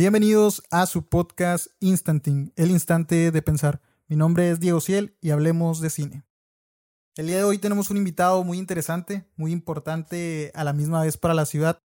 Bienvenidos a su podcast Instanting, el instante de pensar. Mi nombre es Diego Ciel y hablemos de cine. El día de hoy tenemos un invitado muy interesante, muy importante a la misma vez para la ciudad.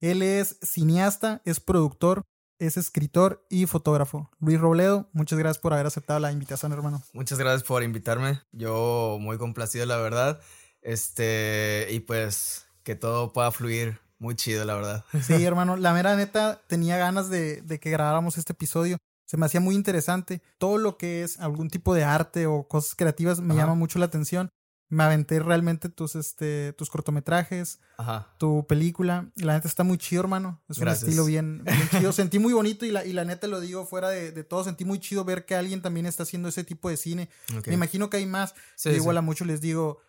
Él es cineasta, es productor, es escritor y fotógrafo. Luis Robledo, muchas gracias por haber aceptado la invitación, hermano. Muchas gracias por invitarme. Yo muy complacido, la verdad. Este, y pues que todo pueda fluir muy chido, la verdad. Sí, hermano, la mera neta tenía ganas de, de que grabáramos este episodio. Se me hacía muy interesante. Todo lo que es algún tipo de arte o cosas creativas me llama mucho la atención. Me aventé realmente tus, este, tus cortometrajes, Ajá. tu película. La neta está muy chido, hermano. Es Gracias. un estilo bien, bien chido. Sentí muy bonito y la, y la neta lo digo fuera de, de todo. Sentí muy chido ver que alguien también está haciendo ese tipo de cine. Me imagino que hay más. Sí, sí. igual a muchos les digo,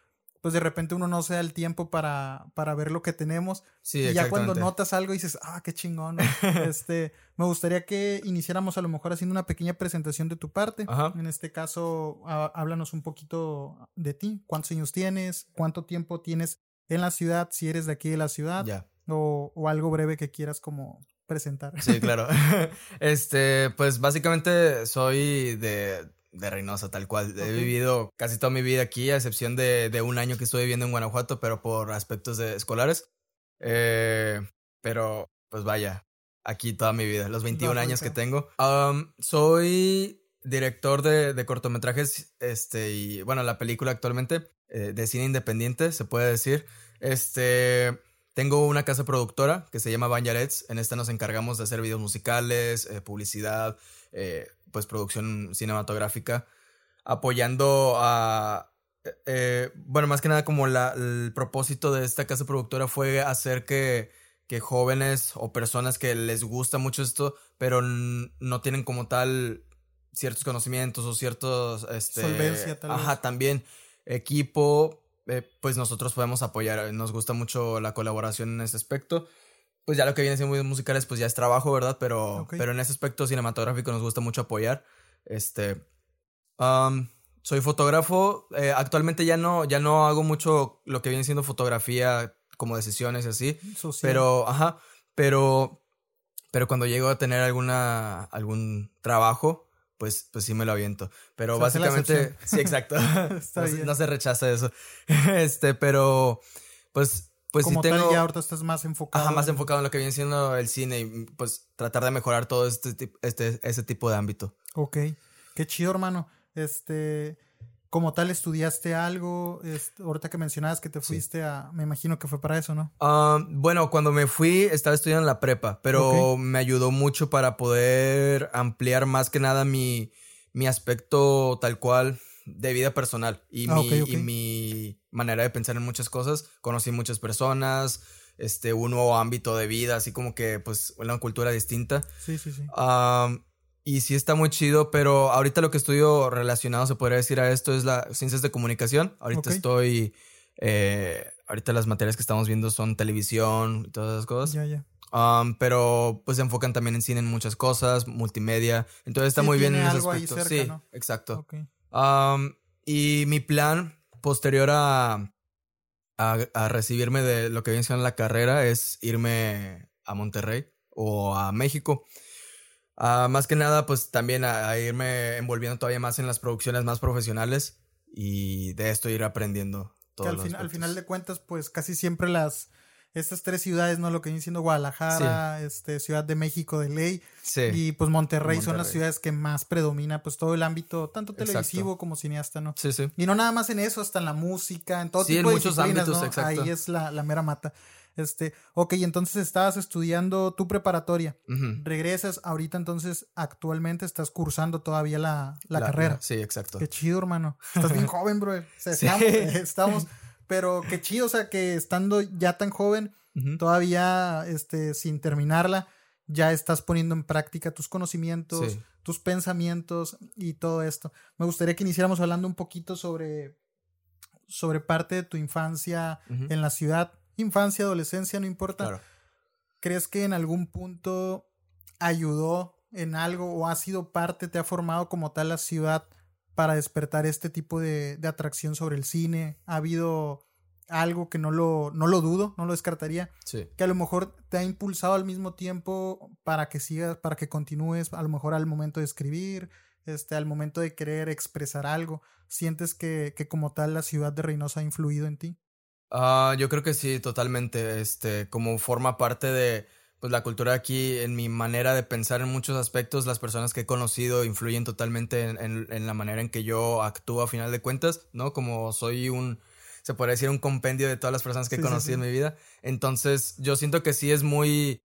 pues de repente uno no se da el tiempo para, para ver lo que tenemos. Sí, y ya cuando notas algo dices, ah, qué chingón. este, me gustaría que iniciáramos a lo mejor haciendo una pequeña presentación de tu parte. Ajá. En este caso, há- háblanos un poquito de ti. ¿Cuántos años tienes? ¿Cuánto tiempo tienes en la ciudad? Si eres de aquí de la ciudad. Ya. O, o algo breve que quieras como presentar. Sí, claro. este, pues básicamente soy de, de Reynosa, tal cual. He vivido casi toda mi vida aquí, a excepción de, de un año que estuve viviendo en Guanajuato, pero por aspectos de escolares. Eh, pero, pues vaya, aquí toda mi vida, los 21 Bajo el años que tengo. Um, soy director de, de cortometrajes, este, y bueno, la película actualmente, eh, de cine independiente, se puede decir. Este, tengo una casa productora que se llama Banjarets. En esta nos encargamos de hacer videos musicales, eh, publicidad, eh, pues producción cinematográfica, apoyando a... eh, bueno, más que nada como la, el propósito de esta casa productora fue hacer que, que jóvenes o personas que les gusta mucho esto, pero no tienen como tal ciertos conocimientos o ciertos... Este, Solvencia, tal vez. Ajá, también equipo, eh, pues nosotros podemos apoyar. Nos gusta mucho la colaboración en ese aspecto. Pues ya lo que viene siendo videos musicales, pues ya es trabajo, ¿verdad? Pero, pero en ese aspecto cinematográfico nos gusta mucho apoyar. Este. um, soy fotógrafo. eh, actualmente ya no, ya no hago mucho lo que viene siendo fotografía como de sesiones y así. Social. Pero, ajá. Pero. Pero cuando llego a tener alguna. algún trabajo. Pues, pues sí me lo aviento. Pero la básicamente. Sí, exacto. No, no se rechaza eso. este, pero. Pues. Pues como sí tengo. tal, ya ahorita estás más enfocado. Ajá, más en- enfocado en lo que viene siendo el cine y pues tratar de mejorar todo este, este, ese tipo de ámbito. Ok, qué chido, hermano. Este, como tal, estudiaste algo. Este, ahorita que mencionabas que te fuiste a. Me imagino que fue para eso, ¿no? Bueno, cuando me fui estaba estudiando en la prepa, pero me ayudó mucho para poder ampliar más que nada mi, mi aspecto tal cual de vida personal y, Ah, mi, ok, ok. y mi manera de pensar en muchas cosas. Conocí muchas personas, este, un nuevo ámbito de vida, así como que pues una cultura distinta. Sí, sí, sí. Y sí está muy chido, pero ahorita lo que estudio relacionado, se podría decir a esto, es la ciencias de comunicación. Ahorita estoy, eh, ahorita las materias que estamos viendo son televisión y todas esas cosas. Ya, ya. Am, pero pues se enfocan también en cine en muchas cosas, multimedia. Entonces está Sí, muy bien en ese aspecto. cerca, sí, ¿no? exacto. Ok. Am, y mi plan posterior a, a, a recibirme de lo que viene siendo la carrera es irme a Monterrey o a México. Ah, más que nada, pues también a, a irme envolviendo todavía más en las producciones más profesionales y de esto ir aprendiendo Que todo. al, fin- al final de cuentas, pues casi siempre las. Estas tres ciudades, ¿no? Lo que viene siendo Guadalajara, este, Ciudad de México de ley Sí, y pues Monterrey, son las ciudades que más predomina pues todo el ámbito, tanto Exacto. televisivo como cineasta, ¿no? sí, sí. Y no nada más en eso, hasta en la música, en todo Sí, tipo en de muchos disciplinas, ámbitos, ¿no? exacto. Ahí es la, la mera mata. Este, ok, entonces estabas estudiando tu preparatoria. Regresas, ahorita entonces actualmente estás cursando todavía la, la carrera. sí, exacto. Qué chido, hermano. Estás bien joven, bro. O sea, Sí. estamos, estamos, pero qué chido, o sea, que estando ya tan joven, todavía este, sin terminarla, ya estás poniendo en práctica tus conocimientos, Sí. tus pensamientos y todo esto. Me gustaría que iniciáramos hablando un poquito sobre, sobre parte de tu infancia en la ciudad. Infancia, adolescencia, no importa. Claro. ¿Crees que en algún punto ayudó en algo o ha sido parte, te ha formado como tal la ciudad para despertar este tipo de, de atracción sobre el cine? ¿Ha habido algo que no lo, no lo dudo, no lo descartaría, Sí. que a lo mejor te ha impulsado al mismo tiempo para que sigas, para que continúes, a lo mejor al momento de escribir, este, al momento de querer expresar algo, sientes que, que como tal la ciudad de Reynosa ha influido en ti. Ah, yo creo que sí, totalmente. Este, como forma parte de pues la cultura aquí, en mi manera de pensar en muchos aspectos, las personas que he conocido influyen totalmente en, en- en la manera en que yo actúo a final de cuentas, ¿no? Como soy un, se podría decir, un compendio de todas las personas que he sí, conocido sí. en mi vida. Entonces, yo siento que sí es muy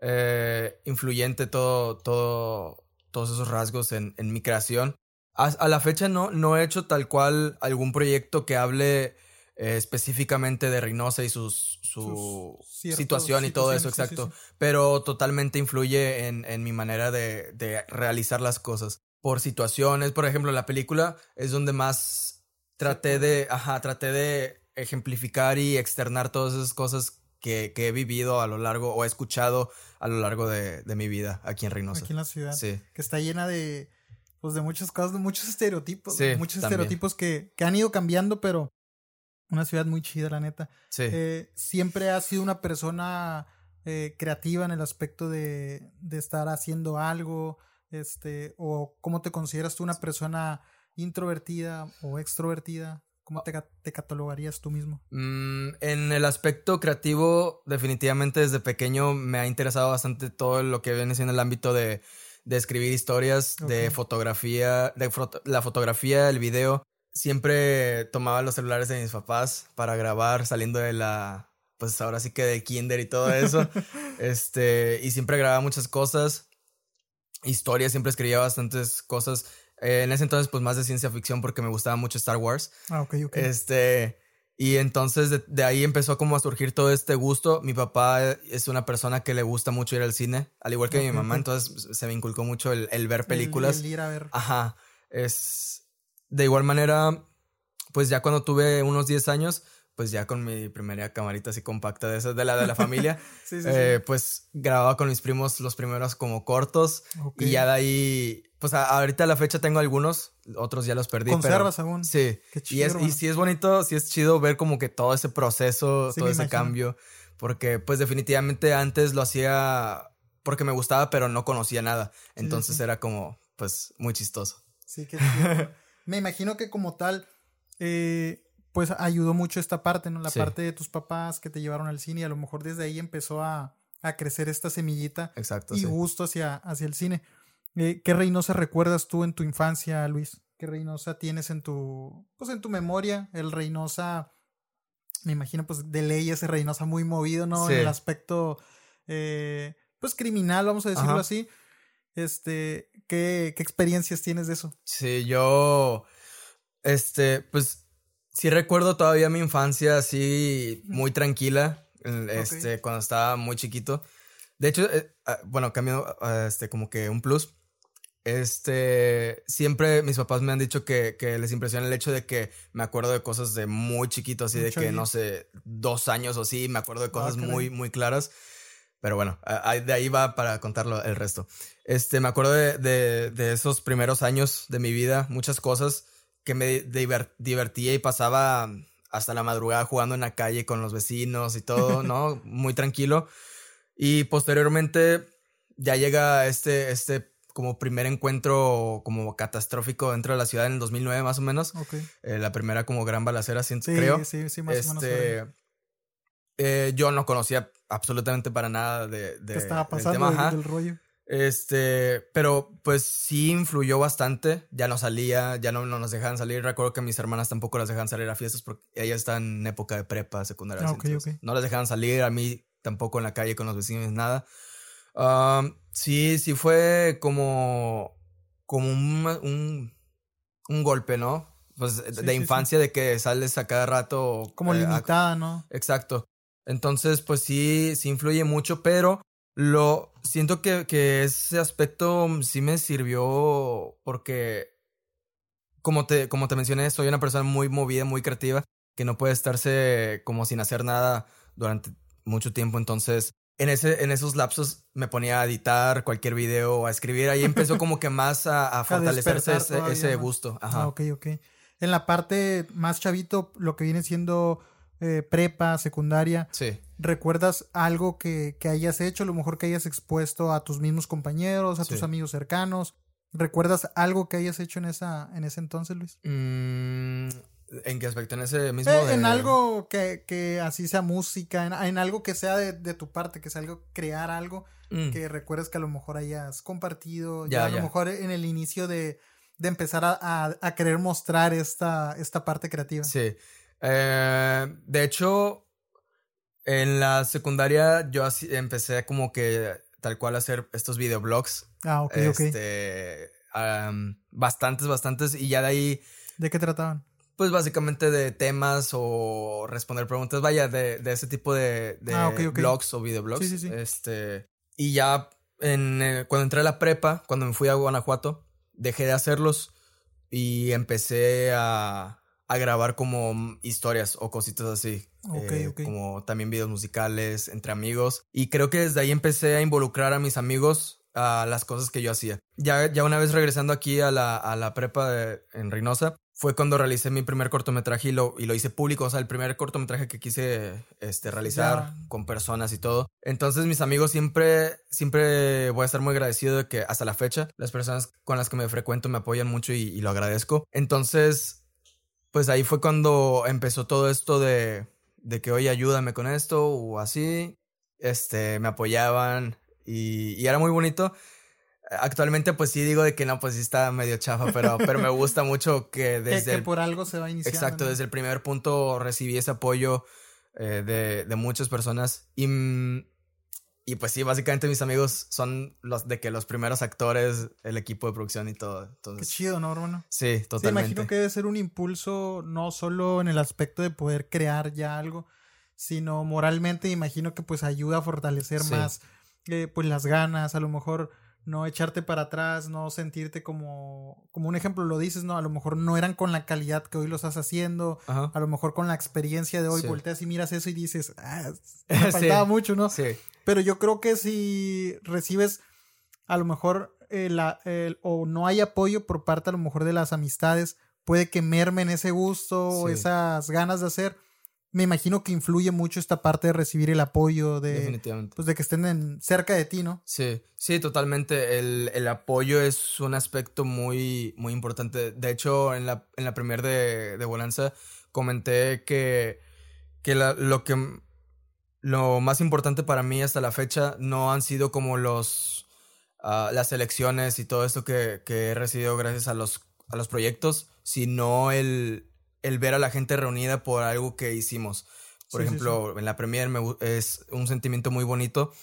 eh, influyente todo, todo, todos esos rasgos en, en mi creación. A, a la fecha no, no he hecho tal cual algún proyecto que hable eh, específicamente de Reynosa y sus, su Sus situación y todo eso, situaciones, sí, sí, exacto. Pero totalmente influye en, en mi manera de, de realizar las cosas. Por situaciones, por ejemplo, la película es donde más traté de, ajá, traté de ejemplificar y externar todas esas cosas que, que he vivido a lo largo o he escuchado a lo largo de, de mi vida aquí en Reynosa. Aquí en la ciudad. Sí, que está llena de pues de muchas cosas, de muchos estereotipos, Sí, muchos también. estereotipos que, que han ido cambiando, pero una ciudad muy chida, la neta. sí. Eh, siempre has sido una persona eh, creativa en el aspecto de, de estar haciendo algo, este, o cómo te consideras tú una persona introvertida o extrovertida, cómo te, te catalogarías tú mismo. Mm, en el aspecto creativo, definitivamente desde pequeño me ha interesado bastante todo lo que viene siendo el ámbito de, de escribir historias, de fotografía, de la fotografía, el video. Siempre tomaba los celulares de mis papás para grabar saliendo de la, pues ahora sí que de kinder y todo eso. este, y siempre grababa muchas cosas, historias, siempre escribía bastantes cosas. Eh, en ese entonces, pues más de ciencia ficción porque me gustaba mucho Star Wars. Ah, ok, ok. Este, y entonces de, de ahí empezó como a surgir todo este gusto. Mi papá es una persona que le gusta mucho ir al cine, al igual que mi mamá, entonces se me inculcó mucho el, el ver El- películas. el ir a ver. Ajá, es... De igual manera, pues ya cuando tuve unos 10 años, pues ya con mi primera camarita así compacta de esas de la de la familia, Sí, sí, eh, sí. pues grababa con mis primos los primeros como cortos Ok. y ya de ahí, pues a- ahorita a la fecha tengo algunos, otros ya los perdí. pero- ¿Conservas aún? Sí. Qué Y, chido, es, y sí es bonito, sí es chido ver como que todo ese proceso, todo ese imagino. cambio. Porque pues definitivamente antes lo hacía porque me gustaba, pero no conocía nada. Entonces era como, pues, muy chistoso. Sí, qué chido. Me imagino que como tal, eh, pues ayudó mucho esta parte, ¿no? La Sí. parte de tus papás que te llevaron al cine y a lo mejor desde ahí empezó a, a crecer esta semillita Exacto, y sí. gusto hacia, hacia el cine. Eh, ¿Qué Reynosa recuerdas tú en tu infancia, Luis? ¿Qué Reynosa tienes en tu, pues en tu memoria? El Reynosa, me imagino, pues de ley ese Reynosa muy movido, ¿no? En el aspecto, eh, pues criminal, vamos a decirlo Ajá. así. Este, ¿qué, ¿qué experiencias tienes de eso? Sí, yo, este, pues, sí recuerdo todavía mi infancia así muy tranquila, este, cuando estaba muy chiquito. De hecho, eh, ah, bueno, cambio, ah, este, como que un plus. Este, siempre mis papás me han dicho que, que les impresiona el hecho de que me acuerdo de cosas de muy chiquito, así de que, no sé, dos años o así, me acuerdo de cosas muy, muy claras. Pero bueno, de ahí va para contarlo el resto. Este, me acuerdo de, de, de esos primeros años de mi vida, muchas cosas que me diver- divertía y pasaba hasta la madrugada jugando en la calle con los vecinos y todo, ¿no? Muy tranquilo. Y posteriormente ya llega este, este como primer encuentro como catastrófico dentro de la ciudad en el 2009 más o menos. Ok. Eh, la primera como gran balacera, Sí, creo. sí, sí, más o menos. Este, eh, yo no conocía absolutamente para nada de, de ¿Qué estaba pasando del rollo? Este, pero pues sí influyó bastante. Ya no salía, ya no, no nos dejaban salir. Recuerdo que mis hermanas tampoco las dejaban salir a fiestas porque ellas están en época de prepa, secundaria. Ah, así, ok, entonces ok. No las dejaban salir, a mí tampoco en la calle con los vecinos, nada. Um, sí, sí fue como, como un, un, un golpe, ¿no? Pues de Sí, de sí, sí. infancia, de que sales a cada rato. Como eh, a- limitada, ¿no? Exacto. Entonces, pues sí, sí influye mucho, pero lo siento que, que ese aspecto sí me sirvió porque, como te, como te mencioné, soy una persona muy movida, muy creativa, que no puede estarse como sin hacer nada durante mucho tiempo. Entonces, en, ese, en esos lapsos me ponía a editar cualquier video o a escribir. Ahí empezó como que más a, a fortalecerse ese, todavía ese más. gusto. Ajá. Ah, ok, ok. En la parte más chavito, lo que viene siendo eh, prepa, secundaria. Sí. ¿Recuerdas algo que, que, hayas hecho? A lo mejor que hayas expuesto a tus mismos compañeros, a tus amigos cercanos. ¿Recuerdas algo que hayas hecho en, esa, en ese entonces, Luis? Mm, ¿En qué aspecto? ¿En ese mismo? Eh, en algo que, que, así sea música, en, algo que sea de, de, tu parte, que sea algo, crear algo mm. que recuerdes que a lo mejor hayas compartido, ya, a lo mejor en el inicio de, de empezar a, a, querer mostrar esta, esta parte creativa. Sí. Eh, de hecho, en la secundaria yo así empecé como que tal cual a hacer estos videoblogs. Ah, ok, este, bastantes, bastantes. Y ya de ahí. ¿De qué trataban? Pues básicamente de temas o responder preguntas. Vaya, de, de ese tipo de, de ah, blogs o videoblogs. Sí, sí, sí. Este. Y ya en, eh, cuando entré a la prepa, cuando me fui a Guanajuato, dejé de hacerlos y empecé a, a grabar como historias o cositas así. Eh, como también videos musicales entre amigos. Y creo que desde ahí empecé a involucrar a mis amigos a las cosas que yo hacía. Ya, ya una vez regresando aquí a la, a la prepa de, en Reynosa, fue cuando realicé mi primer cortometraje y lo, y lo hice público, o sea, el primer cortometraje que quise este, realizar con personas y todo. Entonces mis amigos siempre, siempre voy a estar muy agradecido de que hasta la fecha las personas con las que me frecuento me apoyan mucho y, y lo agradezco. Entonces, pues ahí fue cuando empezó todo esto de, de que, oye, ayúdame con esto o así. Este, me apoyaban y, y era muy bonito. Actualmente, pues sí digo de que no, pues sí está medio chafa, pero, pero me gusta mucho que desde. que, por algo se va iniciando. Exacto, desde el primer punto recibí ese apoyo eh, de, de, muchas personas. Y, mm, y pues sí, básicamente mis amigos son los de que los primeros actores, el equipo de producción y todo. Entonces, Qué chido, ¿no, hermano? Sí, totalmente. Sí, imagino que debe ser un impulso no solo en el aspecto de poder crear ya algo, sino moralmente imagino que pues ayuda a fortalecer más eh, pues las ganas, a lo mejor no echarte para atrás, no sentirte como, como un ejemplo lo dices, ¿no? A lo mejor no eran con la calidad que hoy lo estás haciendo, a lo mejor con la experiencia de hoy volteas y miras eso y dices, ah, me faltaba mucho, ¿no? Sí. Pero yo creo que si recibes a lo mejor el, o no hay apoyo por parte a lo mejor de las amistades, puede que mermen ese gusto o esas ganas de hacer. Me imagino que influye mucho esta parte de recibir el apoyo de, pues de que estén en, cerca de ti, ¿no? Sí, sí, totalmente. El, el, apoyo es un aspecto muy, muy importante. De hecho, en la, en la premier de, de Bonanza comenté que, que la, lo que lo más importante para mí hasta la fecha no han sido como los uh, las elecciones y todo esto que, que, he recibido gracias a los, a los proyectos, sino el, el ver a la gente reunida por algo que hicimos. Por ejemplo, en la premier me, es un sentimiento muy bonito.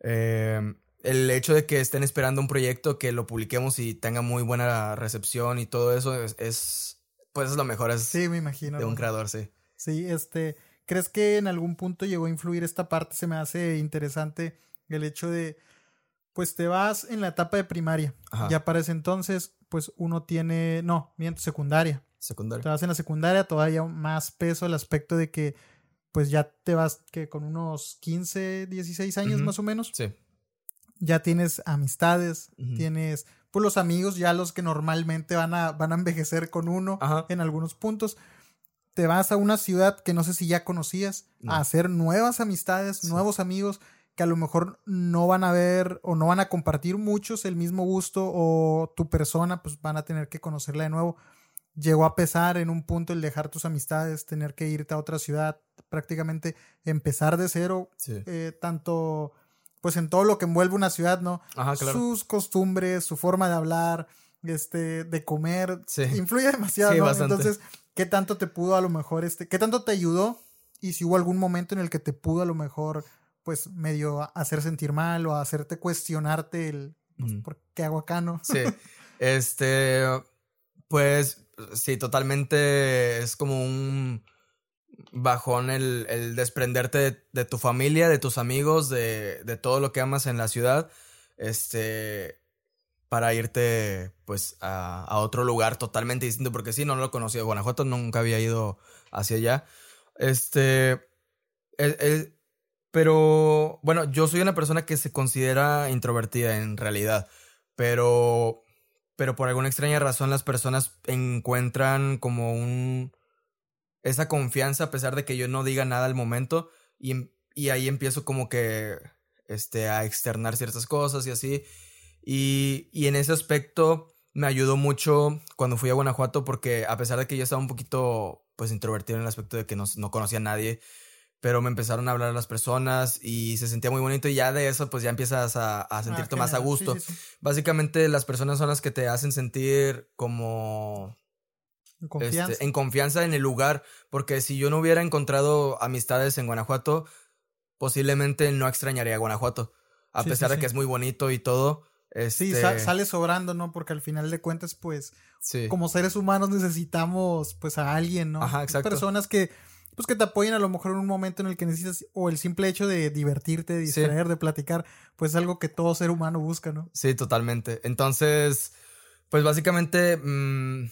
Eh, el hecho de que estén esperando un proyecto, que lo publiquemos y tenga muy buena recepción y todo eso es, es pues es lo mejor. Es sí, me imagino. De un creador, sí. Sí, este, ¿Crees que en algún punto llegó a influir esta parte? Se me hace interesante el hecho de, pues te vas en la etapa de primaria. Ya para ese entonces, pues uno tiene, no, miento, secundaria. Secundaria. Te vas en la secundaria, todavía más peso el aspecto de que, pues ya te vas que con unos 15, 16 años más o menos. Sí. Ya tienes amistades, tienes, pues los amigos, ya los que normalmente van a, van a envejecer con uno en algunos puntos te vas a una ciudad que no sé si ya conocías, a hacer nuevas amistades, nuevos amigos que a lo mejor no van a ver o no van a compartir muchos el mismo gusto o tu persona, pues van a tener que conocerla de nuevo. Llegó a pesar en un punto el dejar tus amistades, tener que irte a otra ciudad, prácticamente empezar de cero, eh, tanto pues en todo lo que envuelve una ciudad, ¿no? Sus costumbres, su forma de hablar, este, de comer, influye demasiado, ¿no? Entonces, qué tanto te pudo a lo mejor, este, qué tanto te ayudó y si hubo algún momento en el que te pudo a lo mejor, pues medio hacer sentir mal o hacerte cuestionarte el, pues, ¿por qué hago acá, no? Sí, este, pues sí, totalmente es como un bajón el, el desprenderte de, tu familia, de tus amigos, de, de todo lo que amas en la ciudad. Este, para irte pues a, otro lugar totalmente distinto, porque sí, no lo conocía. Guanajuato nunca había ido hacia allá. Este, pero bueno, yo soy una persona que se considera introvertida en realidad, pero, pero por alguna extraña razón las personas encuentran como un esa confianza a pesar de que yo no diga nada al momento y, y ahí empiezo como que este, a externar ciertas cosas y así. Y, y en ese aspecto me ayudó mucho cuando fui a Guanajuato porque a pesar de que yo estaba un poquito pues introvertido en el aspecto de que no, no conocía a nadie, pero me empezaron a hablar las personas y se sentía muy bonito y ya de eso pues ya empiezas a, a sentirte Ah, más a gusto. Sí, sí, sí. Básicamente las personas son las que te hacen sentir como En Confianza. este, en confianza en el lugar, porque si yo no hubiera encontrado amistades en Guanajuato, posiblemente no extrañaría a Guanajuato, a pesar de que es muy bonito y todo. Sí, Este, sa- sale sobrando, ¿no? Porque al final de cuentas, pues, sí. como seres humanos necesitamos, pues, a alguien, ¿no? Ajá, exacto. Personas que, pues, que te apoyen a lo mejor en un momento en el que necesitas, o el simple hecho de divertirte, de Sí. distraer, de platicar, pues es algo que todo ser humano busca, ¿no? Sí, totalmente. Entonces, pues básicamente, mm,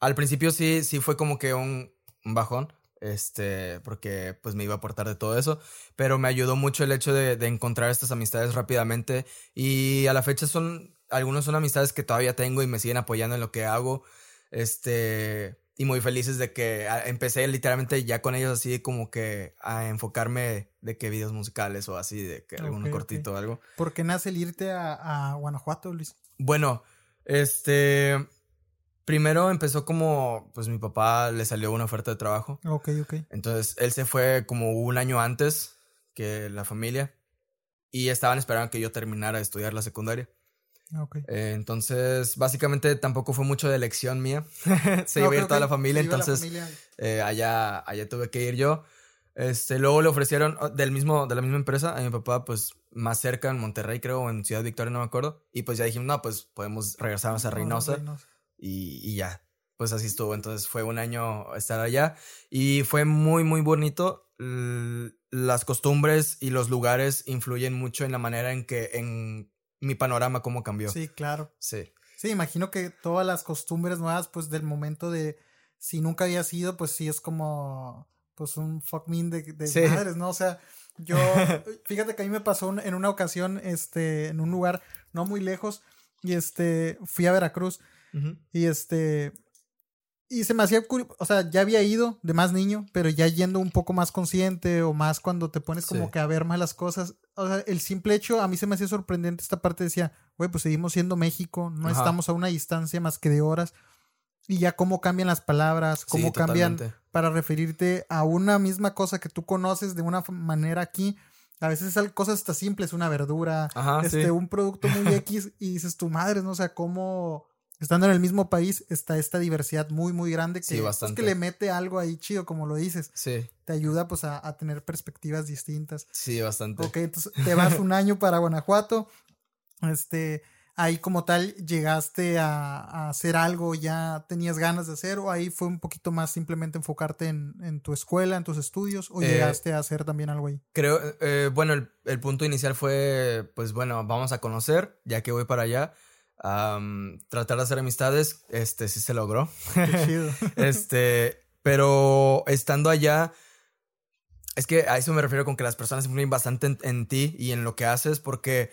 al principio sí, sí fue como que un, un bajón, este, porque pues me iba a aportar de todo eso, pero me ayudó mucho el hecho de, de encontrar estas amistades rápidamente y a la fecha son, algunos son amistades que todavía tengo y me siguen apoyando en lo que hago, este, y muy felices de que ah, empecé literalmente ya con ellos así como que a enfocarme de que videos musicales o así, de que algún cortito o algo. ¿Por qué nace el irte a, a Guanajuato, Luis? Bueno, este. Primero empezó como. Pues mi papá le salió una oferta de trabajo. Ok, ok. Entonces él se fue como un año antes que la familia. Y estaban esperando que yo terminara de estudiar la secundaria. Ok. Eh, entonces, básicamente tampoco fue mucho de elección mía. se iba a ir toda la familia, la entonces familia. eh, allá, allá tuve que ir yo. Este, luego le ofrecieron oh, del mismo, de la misma empresa a mi papá, pues más cerca en Monterrey, creo, o en Ciudad Victoria, no me acuerdo. Y pues ya dijimos, no, pues podemos regresarnos a No, Reynosa Reynosa. Y, y ya. Pues así estuvo. Entonces fue un año estar allá y fue muy, muy bonito. Las costumbres y los lugares influyen mucho en la manera en que, en mi panorama, cómo cambió. Sí, claro. Sí. Sí, imagino que todas las costumbres nuevas, pues del momento de si nunca había sido, pues sí es como pues un fuck me de, de Sí. madres, ¿no? O sea, yo, fíjate que a mí me pasó un- en una ocasión, este, en un lugar no muy lejos, y este, fui a Veracruz, Y este, y se me hacía, curi- o sea, ya había ido de más niño, pero ya yendo un poco más consciente o más cuando te pones como Sí. que a ver más las cosas. O sea, el simple hecho, a mí se me hacía sorprendente esta parte, decía, güey, pues seguimos siendo México, no Ajá. estamos a una distancia más que de horas. Y ya cómo cambian las palabras, cómo Sí, cambian para referirte a una misma cosa que tú conoces de una manera aquí. A veces son cosas hasta simples, una verdura, Ajá, este, sí. un producto muy X y dices, tu madre, ¿no? O sea, cómo estando en el mismo país está esta diversidad muy, muy grande que, Sí, pues, que le mete algo ahí chido, como lo dices. Sí, Te ayuda pues a, a tener perspectivas distintas. sí, bastante. Ok, entonces te vas un año para Guanajuato. Este, ahí como tal llegaste a, a hacer algo, ya tenías ganas de hacer, o ahí fue un poquito más simplemente enfocarte en, en tu escuela, en tus estudios, o Eh, llegaste a hacer también algo ahí. Creo, eh, bueno, el, el punto inicial fue, pues bueno, vamos a conocer, ya que voy para allá. Tratar de hacer amistades, este sí se logró. Qué chido. Este, pero estando allá, es que a eso me refiero con que las personas influyen bastante en, en ti y en lo que haces, porque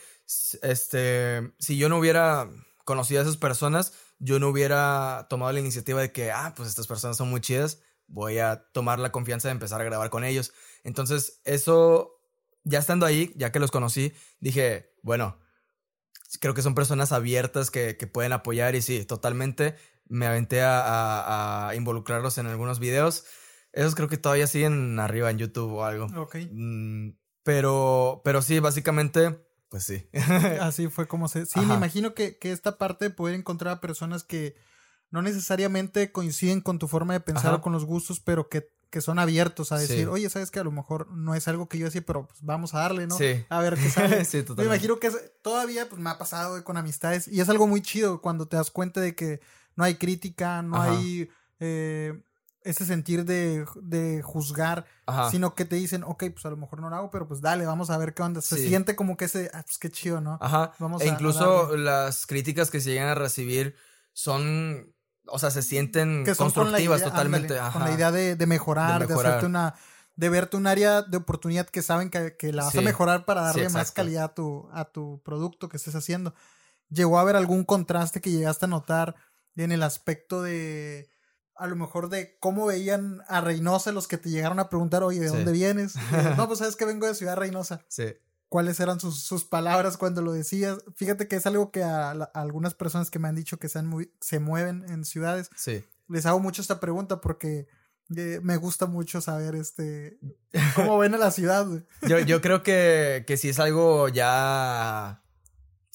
este, si yo no hubiera conocido a esas personas, yo no hubiera tomado la iniciativa de que, ah, pues estas personas son muy chidas, voy a tomar la confianza de empezar a grabar con ellos. Entonces, eso, ya estando ahí, ya que los conocí, dije, bueno, creo que son personas abiertas que, que pueden apoyar y sí, totalmente me aventé a, a- a involucrarlos en algunos videos. Esos creo que todavía siguen arriba en YouTube o algo. Ok. Mm, pero, pero sí, básicamente, pues sí. Así fue como se... Sí, me imagino que, que esta parte de poder encontrar a personas que no necesariamente coinciden con tu forma de pensar Ajá. o con los gustos, pero que, que son abiertos a decir, Sí. oye, sabes que a lo mejor no es algo que yo hacía, pero pues vamos a darle, ¿no? Sí. A ver qué sale. sí, Me totalmente. imagino que es- todavía pues me ha pasado con amistades y es algo muy chido cuando te das cuenta de que no hay crítica, no Ajá. hay eh, ese sentir de, de juzgar, Ajá. sino que te dicen, ok, pues a lo mejor no lo hago, pero pues dale, vamos a ver qué onda. Se Sí. siente como que ese, ah, pues qué chido, ¿no? Ajá. Vamos e a- incluso las críticas que se llegan a recibir son, o sea, se sienten que son constructivas idea, totalmente. ándale, con la idea de, de mejorar, de, De mejorar. hacerte una, de verte un área de oportunidad que saben que, que la vas a mejorar para darle Sí, más calidad a tu, a tu producto que estés haciendo. ¿Llegó a haber algún contraste que llegaste a notar en el aspecto de, a lo mejor de cómo veían a Reynosa los que te llegaron a preguntar, oye, ¿de dónde vienes? no, pues sabes que vengo de Ciudad Reynosa. Sí. ¿Cuáles eran sus, sus palabras cuando lo decías? Fíjate que es algo que a, algunas personas que me han dicho que se, muy, se mueven en ciudades, sí. les hago mucho esta pregunta porque eh, me gusta mucho saber este cómo ven a la ciudad. yo, yo creo que, que si es algo ya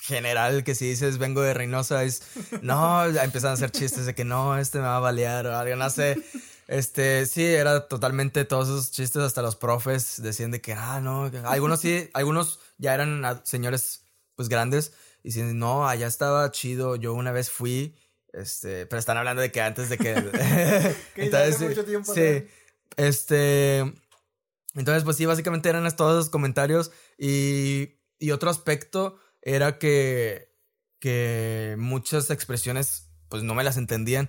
general que si dices vengo de Reynosa es no, empiezan a hacer chistes de que no, este me va a balear o algo, no sé. Este, sí, era totalmente todos esos chistes, hasta los profes decían de que, ah, no, algunos sí, algunos ya eran señores pues grandes y dicen, no, allá estaba chido, yo una vez fui, este, pero están hablando de que antes de que... entonces, mucho tiempo sí, este, entonces pues sí, básicamente eran todos esos comentarios y, y otro aspecto era que, que muchas expresiones pues no me las entendían.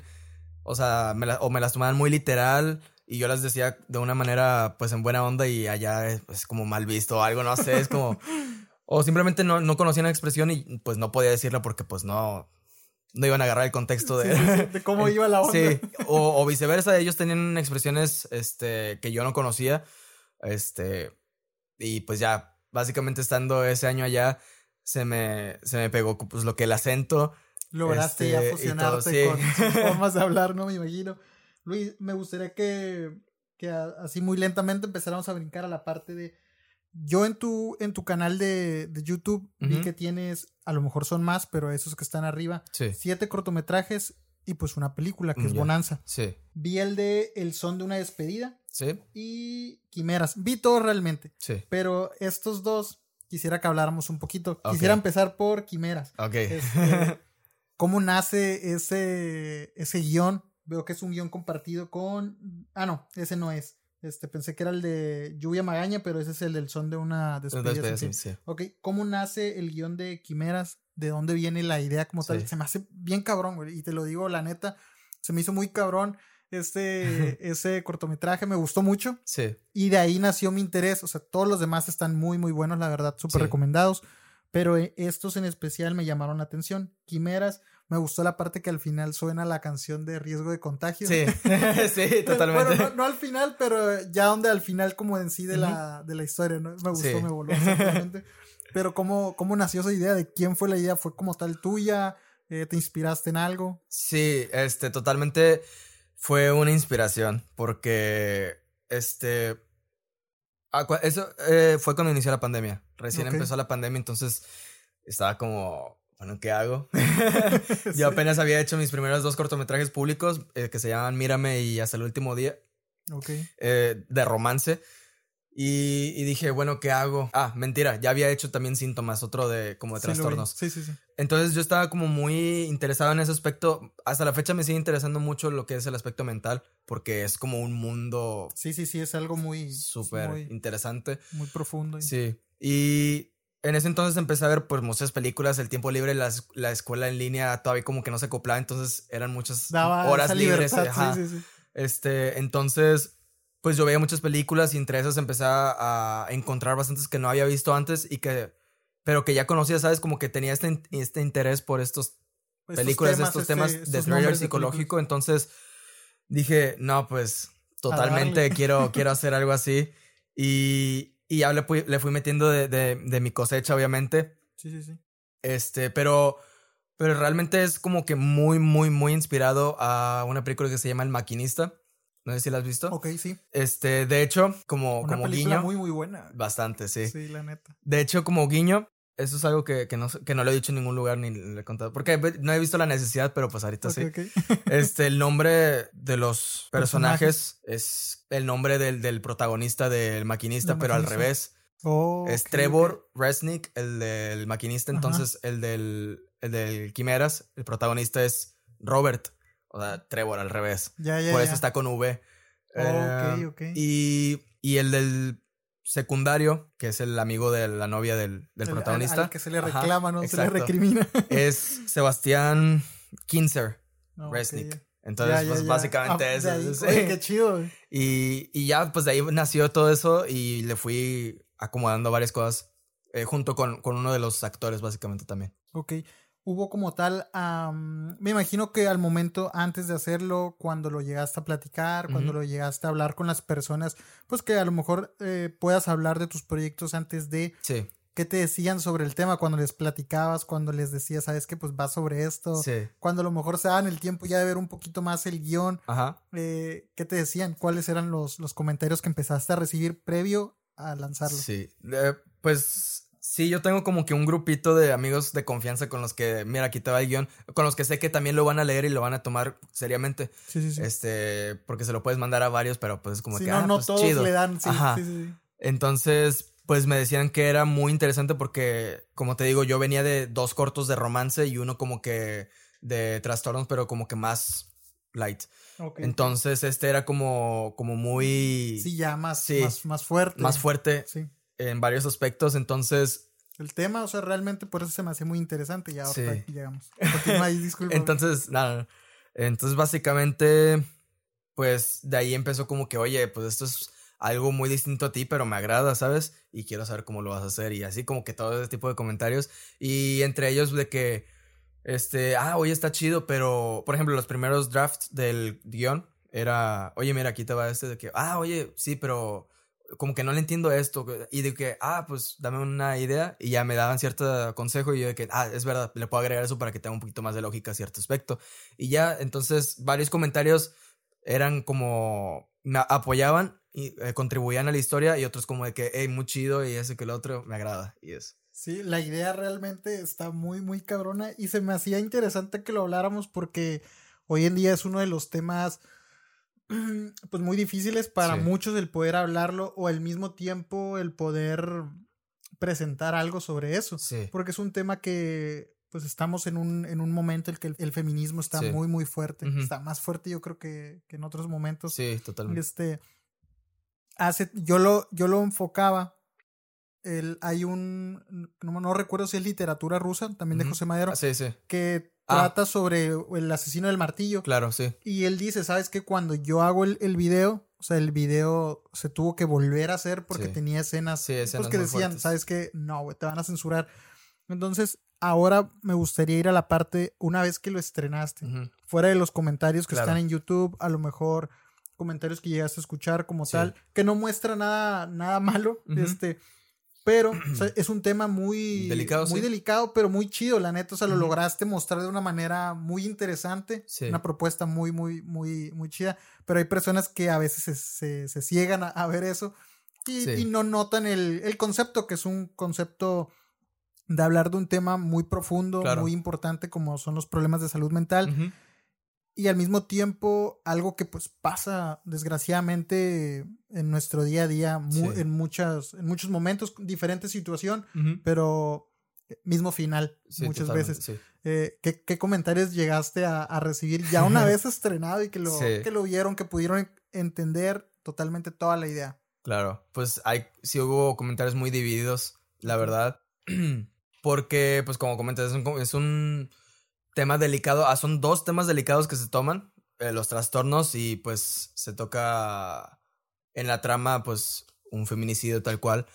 O sea, me o me las tomaban muy literal y yo las decía de una manera pues en buena onda y allá es pues, como mal visto o algo, no sé, es como... o simplemente no, no conocían la expresión y pues no podía decirla porque pues no, no iban a agarrar el contexto de, de cómo iba la onda. Sí, o, o, viceversa, ellos tenían expresiones este, que yo no conocía. Este, y pues ya, básicamente estando ese año allá, se me, se me pegó pues lo que el acento. Lograste ya este, fusionarte con formas de hablar, ¿no? Me imagino. Luis, me gustaría que, que así muy lentamente empezáramos a brincar a la parte de. Yo en tu, en tu canal de, de YouTube vi que tienes, a lo mejor son más, pero esos que están arriba, siete cortometrajes y pues una película que es mm, Bonanza. Sí. Vi el de El son de una despedida. Sí. Y Quimeras. Vi todo realmente. Sí. Pero estos dos quisiera que habláramos un poquito. Quisiera empezar por Quimeras. Ok. Este, ¿Cómo nace ese, ese guion? Veo que es un guion compartido con... Ah, no, ese no es. Este, pensé que era el de Lluvia Magaña, pero ese es el del son de una despedida. sí, sí. Ok, ¿cómo nace el guion de Quimeras? ¿De dónde viene la idea como tal? Se me hace bien cabrón, güey. Y te lo digo, la neta, se me hizo muy cabrón este, ese cortometraje, me gustó mucho. Sí. Y de ahí nació mi interés. O sea, todos los demás están muy, muy buenos, la verdad, súper recomendados. Pero eh, estos en especial me llamaron la atención. Quimeras, me gustó la parte que al final suena la canción de riesgo de contagio. Sí, sí, totalmente. bueno, no, al final, pero ya donde al final como en sí de, la, de la historia, ¿no? Me gustó, me volvió exactamente. pero ¿cómo, ¿cómo nació esa idea? ¿De quién fue la idea? ¿Fue como tal tuya? Eh, ¿Te inspiraste en algo? Sí, este, totalmente fue una inspiración porque este eso eh, fue cuando inició la pandemia. Recién empezó la pandemia entonces estaba como bueno qué hago yo apenas había hecho mis primeros dos cortometrajes públicos eh, que se llaman mírame y hasta el último día eh, de romance. Y, dije, bueno, ¿qué hago? Ah, mentira, ya había hecho también síntomas, otro de como de trastornos. Sí, sí, sí. Entonces yo estaba como muy interesado en ese aspecto. Hasta la fecha me sigue interesando mucho lo que es el aspecto mental, porque es como un mundo. Sí, sí, sí, es algo muy. Súper interesante. Muy profundo. Sí. Y en ese entonces empecé a ver pues muchas películas, el tiempo libre, la, la escuela en línea todavía como que no se acoplaba, entonces eran muchas horas libres. Sí, sí, sí. Este, entonces pues yo veía muchas películas y entre esas empecé a encontrar bastantes que no había visto antes y que, pero que ya conocía, ¿sabes? Como que tenía este, este interés por estos películas, de estos temas este, de thriller psicológico. Entonces dije, no, pues totalmente quiero, quiero hacer algo así. Y, y ya le, le fui metiendo de, de, de, mi cosecha, obviamente. Sí, sí, sí. Este, pero, pero realmente es como que muy, muy, muy inspirado a una película que se llama El Maquinista. No sé si la has visto. Ok, sí. Este, de hecho, como, Una como guiño. muy, muy buena. Bastante, sí. Sí, la neta. De hecho, como guiño, eso es algo que, que, no, que no lo he dicho en ningún lugar ni le he contado. Porque no he visto la necesidad, pero pues ahorita sí. este, el nombre de los personajes, es el nombre del, del protagonista del maquinista, pero al revés. Oh, es Trevor Resnick, el del maquinista. Entonces, el del, el del Quimeras, el protagonista es Robert. O sea, Trevor al revés. Ya, ya, Por eso está con V. ok, eh, ok. Y, y el del secundario, que es el amigo de la novia del, del protagonista. Al, que se le reclama, ¿no? Se le recrimina. es Sebastián Kinzer Resnick. Entonces, pues básicamente ah, eso. Ahí, qué chido. Y, y, ya, pues de ahí nació todo eso y le fui acomodando varias cosas eh, junto con, con uno de los actores, básicamente también. Ok hubo como tal, am, me imagino que al momento antes de hacerlo, cuando lo llegaste a platicar, cuando lo llegaste a hablar con las personas, pues que a lo mejor eh, puedas hablar de tus proyectos antes de Sí, qué te decían sobre el tema, cuando les platicabas, cuando les decías, sabes que pues va sobre esto, sí. cuando a lo mejor se daban el tiempo ya de ver un poquito más el guion, Ajá. eh, ¿qué te decían? ¿Cuáles eran los, los comentarios que empezaste a recibir previo a lanzarlo? Sí. Eh, pues sí, yo tengo como que un grupito de amigos de confianza con los que, mira, aquí te va el guion, con los que sé que también lo van a leer y lo van a tomar seriamente. Sí, sí, sí. Este, porque se lo puedes mandar a varios, pero pues es como Sí, que, no, ah, no pues, todos chido. le dan, sí, Ajá. sí, sí, sí. Entonces, pues me decían que era muy interesante porque, como te digo, yo venía de dos cortos de romance y uno como que de trastornos, pero como que más light. Ok. Entonces, este era como, como muy Sí, ya más, Sí. más, más fuerte. más fuerte Sí. En varios aspectos. Entonces, El tema, o sea, realmente por eso se me hace muy interesante y ahora Sí. llegamos. Continúa ahí, disculpa. entonces, nada. Entonces, básicamente, pues de ahí empezó como que, oye, pues esto es algo muy distinto a ti, pero me agrada, ¿sabes? Y quiero saber cómo lo vas a hacer. Y así como que todo ese tipo de comentarios. Y entre ellos de que, este, ah, oye, está chido, pero, por ejemplo, los primeros drafts del guion era, oye, mira, aquí te va este de que, ah, oye, sí, pero como que no le entiendo esto. Y de que, ah, pues dame una idea. Y ya me daban cierto consejo y yo de que, ah, es verdad, le puedo agregar eso para que tenga un poquito más de lógica a cierto aspecto. Y ya, entonces, varios comentarios eran como, me apoyaban y eh, contribuían a la historia y otros como de que, hey, muy chido y ese que el otro me agrada. Y eso. Sí, la idea realmente está muy, muy cabrona y se me hacía interesante que lo habláramos porque hoy en día es uno de los temas pues muy difíciles para Sí. muchos el poder hablarlo o al mismo tiempo el poder presentar algo sobre eso. Sí. Porque es un tema que pues estamos en un, en un momento en el que el, el feminismo está Sí. muy, muy fuerte. Ujú. Está más fuerte yo creo que, que en otros momentos. Sí, totalmente. Este, hace, yo lo, yo lo enfocaba. El, hay un, no, no recuerdo si es literatura rusa, también de Ujú. José Madero, Ah, sí, sí. que Ah. trata sobre el asesino del martillo. Claro, sí. Y él dice, ¿sabes qué? Cuando yo hago el, el video, o sea, el video se tuvo que volver a hacer porque Sí. tenía escenas, Sí, escenas pues, que decían, fuertes. ¿sabes qué? No, güey, te van a censurar. Entonces, ahora me gustaría ir a la parte, una vez que lo estrenaste, fuera de los comentarios que Claro. están en YouTube, a lo mejor comentarios que llegaste a escuchar como Sí. tal, que no muestra nada, nada malo, este, pero o sea, es un tema muy Delicado, muy sí. delicado, pero muy chido, la neta, o sea, lo lograste mostrar de una manera muy interesante, Sí. una propuesta muy, muy, muy, muy chida, pero hay personas que a veces se, se, se ciegan a, a ver eso y, Sí. y no notan el, el concepto, que es un concepto de hablar de un tema muy profundo, Claro. muy importante como son los problemas de salud mental Ujú. Y al mismo tiempo algo que pues pasa desgraciadamente en nuestro día a día mu- Sí. en muchas en muchos momentos diferente situación pero mismo final Sí, muchas veces sí. Eh, ¿qué, qué comentarios llegaste a, a recibir ya una vez estrenado y que lo que lo vieron que pudieron en- entender totalmente toda la idea Claro, pues hay, sí hubo comentarios muy divididos, la verdad. Porque, pues como comentas, es un, es un tema delicado. Ah, son dos temas delicados que se toman, eh, los trastornos y pues se toca en la trama, pues un feminicidio tal cual.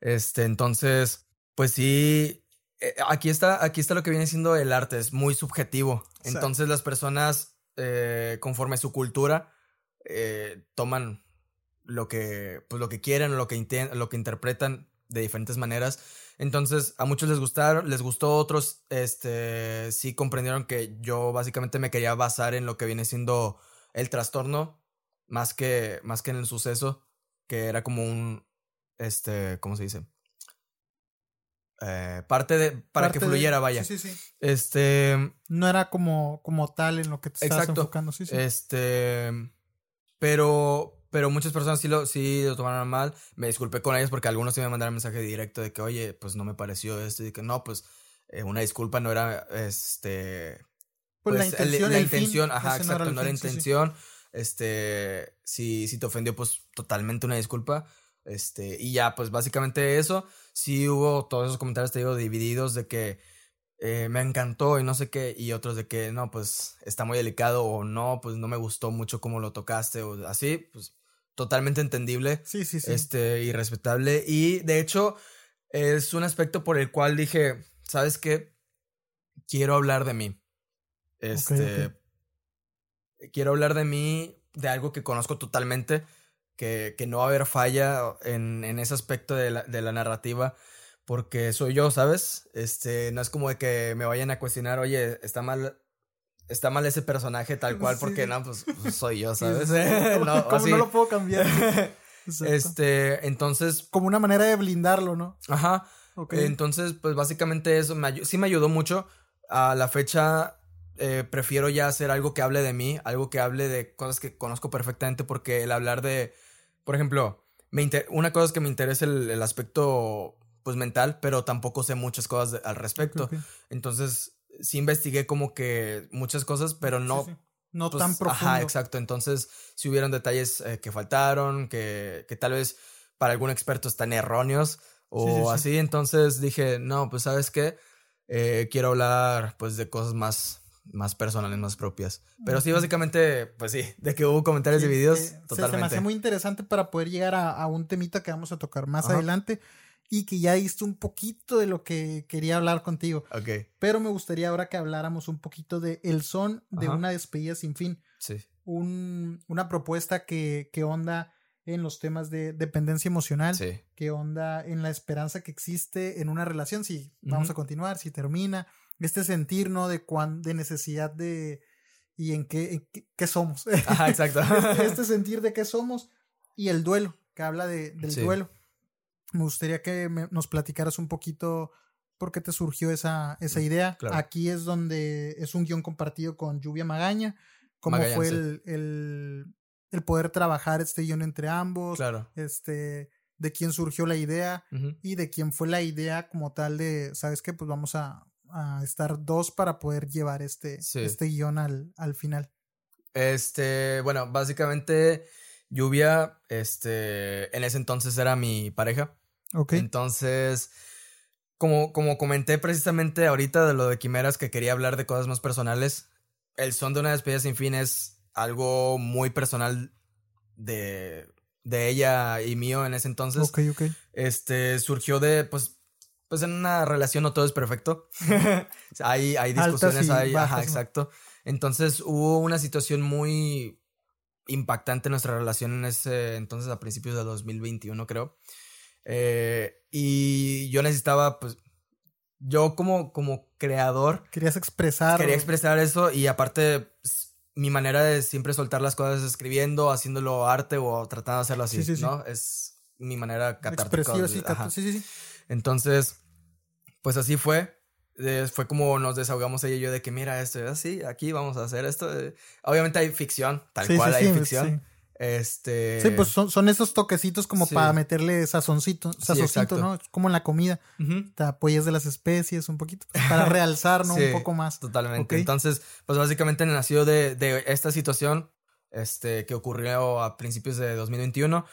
Este, entonces, pues sí, eh, aquí está, aquí está lo que viene siendo el arte, es muy subjetivo. Entonces las personas, eh, conforme su cultura, toman lo que, pues lo que quieren, lo que, lo que interpretan de diferentes maneras. Entonces, a muchos les gustaron, les gustó, otros, este, sí comprendieron que yo básicamente me quería basar en lo que viene siendo el trastorno, más que, más que en el suceso, que era como un, este, ¿cómo se dice? Eh, parte de, para Parte que de- fluyera, vaya. sí sí sí Este, no era como como tal en lo que te estabas Exacto. enfocando sí sí Este, pero, pero muchas personas sí lo, sí lo tomaron mal. Me disculpé con ellas porque algunos sí me mandaron mensaje directo de que, oye, pues no me pareció esto y que no, pues eh, una disculpa no era, este, pues, la pues, el- intención la el fin, intención, ajá, ese exacto, el no era fin, sí, sí. intención. Este, si, si te ofendió, pues totalmente una disculpa. Este, y ya, pues básicamente eso. Sí hubo todos esos comentarios, te digo, divididos de que eh, me encantó y no sé qué, y otros de que no, pues está muy delicado o no, pues no me gustó mucho cómo lo tocaste o así, pues totalmente entendible, sí sí sí este, y respetable. Y de hecho, es un aspecto por el cual dije, ¿sabes qué? quiero hablar de mí. Este. Quiero hablar de mí, de algo que conozco totalmente, que, que no va a haber falla en, en ese aspecto de la, de la narrativa porque soy yo, ¿sabes? Este, no es como de que me vayan a cuestionar, oye, está mal, está mal ese personaje tal cual, porque no, pues, pues, soy yo, ¿sabes? no, como no lo puedo cambiar. este, entonces. Como una manera de blindarlo, ¿no? Ajá. Entonces, pues básicamente eso me sí me ayudó mucho. A la fecha, eh, prefiero ya hacer algo que hable de mí, algo que hable de cosas que conozco perfectamente, porque el hablar de, por ejemplo, me una cosa es que me interesa el, el aspecto pues mental, pero tampoco sé muchas cosas al respecto. Entonces, sí investigué como que muchas cosas, pero no... No pues, tan profundo. Ajá, exacto. Entonces, si hubieron detalles eh, que faltaron, que, que tal vez para algún experto están erróneos o así. Entonces dije, no, pues sabes qué, eh, quiero hablar pues de cosas más, más personales, más propias. Pero sí, básicamente, pues sí, de que hubo comentarios de videos, totalmente. Se, me hace muy interesante para poder llegar a, a, un temita que vamos a tocar más adelante y que ya diste un poquito de lo que quería hablar contigo. Ok. Pero me gustaría ahora que habláramos un poquito de el son de una despedida sin fin. Sí. Un, una propuesta que, que onda en los temas de dependencia emocional, sí. que onda en la esperanza que existe en una relación, si vamos a continuar, si termina, este sentir, ¿no? De cuán, de necesidad de y en qué, qué, somos. Ajá, exacto. este sentir de qué somos y el duelo, que habla de, del duelo me gustaría que nos platicaras un poquito por qué te surgió esa, esa idea. Aquí es donde es un guion compartido con Lluvia Magaña. ¿Cómo fue el, el, poder trabajar este guion entre ambos? Claro. Este, de quién surgió la idea y de quién fue la idea como tal de, ¿sabes qué? Pues vamos a, a estar dos para poder llevar este, este guion al, al final. Este, bueno, básicamente Lluvia, este, en ese entonces era mi pareja. Entonces, como, como comenté precisamente ahorita de lo de Quimeras, que quería hablar de cosas más personales, el son de una despedida sin fin es algo muy personal de, de ella y mío en ese entonces. Ok, ok. Este, surgió de, pues, pues en una relación no todo es perfecto. hay, hay discusiones, hay, ajá, exacto. Entonces hubo una situación muy impactante en nuestra relación en ese entonces, a principios de 2021, creo. Eh, y yo necesitaba, pues, yo como, como creador. Querías expresar. Quería expresar eso y aparte mi manera de siempre soltar las cosas es escribiendo, haciéndolo arte o tratando de hacerlo así, ¿no? Es mi manera catártica. sí, sí, sí. Entonces, pues así fue. fue como nos desahogamos ella y yo de que mira esto es así, aquí vamos a hacer esto. Obviamente hay ficción, tal cual hay ficción. Este. Sí, pues son, son esos toquecitos como para meterle sazoncito, sazoncito, ¿no? Es como en la comida. Te apoyas de las especies un poquito. Pues, para realzar, ¿no? un poco más. Totalmente. Entonces, pues básicamente nació de, de esta situación este, que ocurrió a principios de 2021.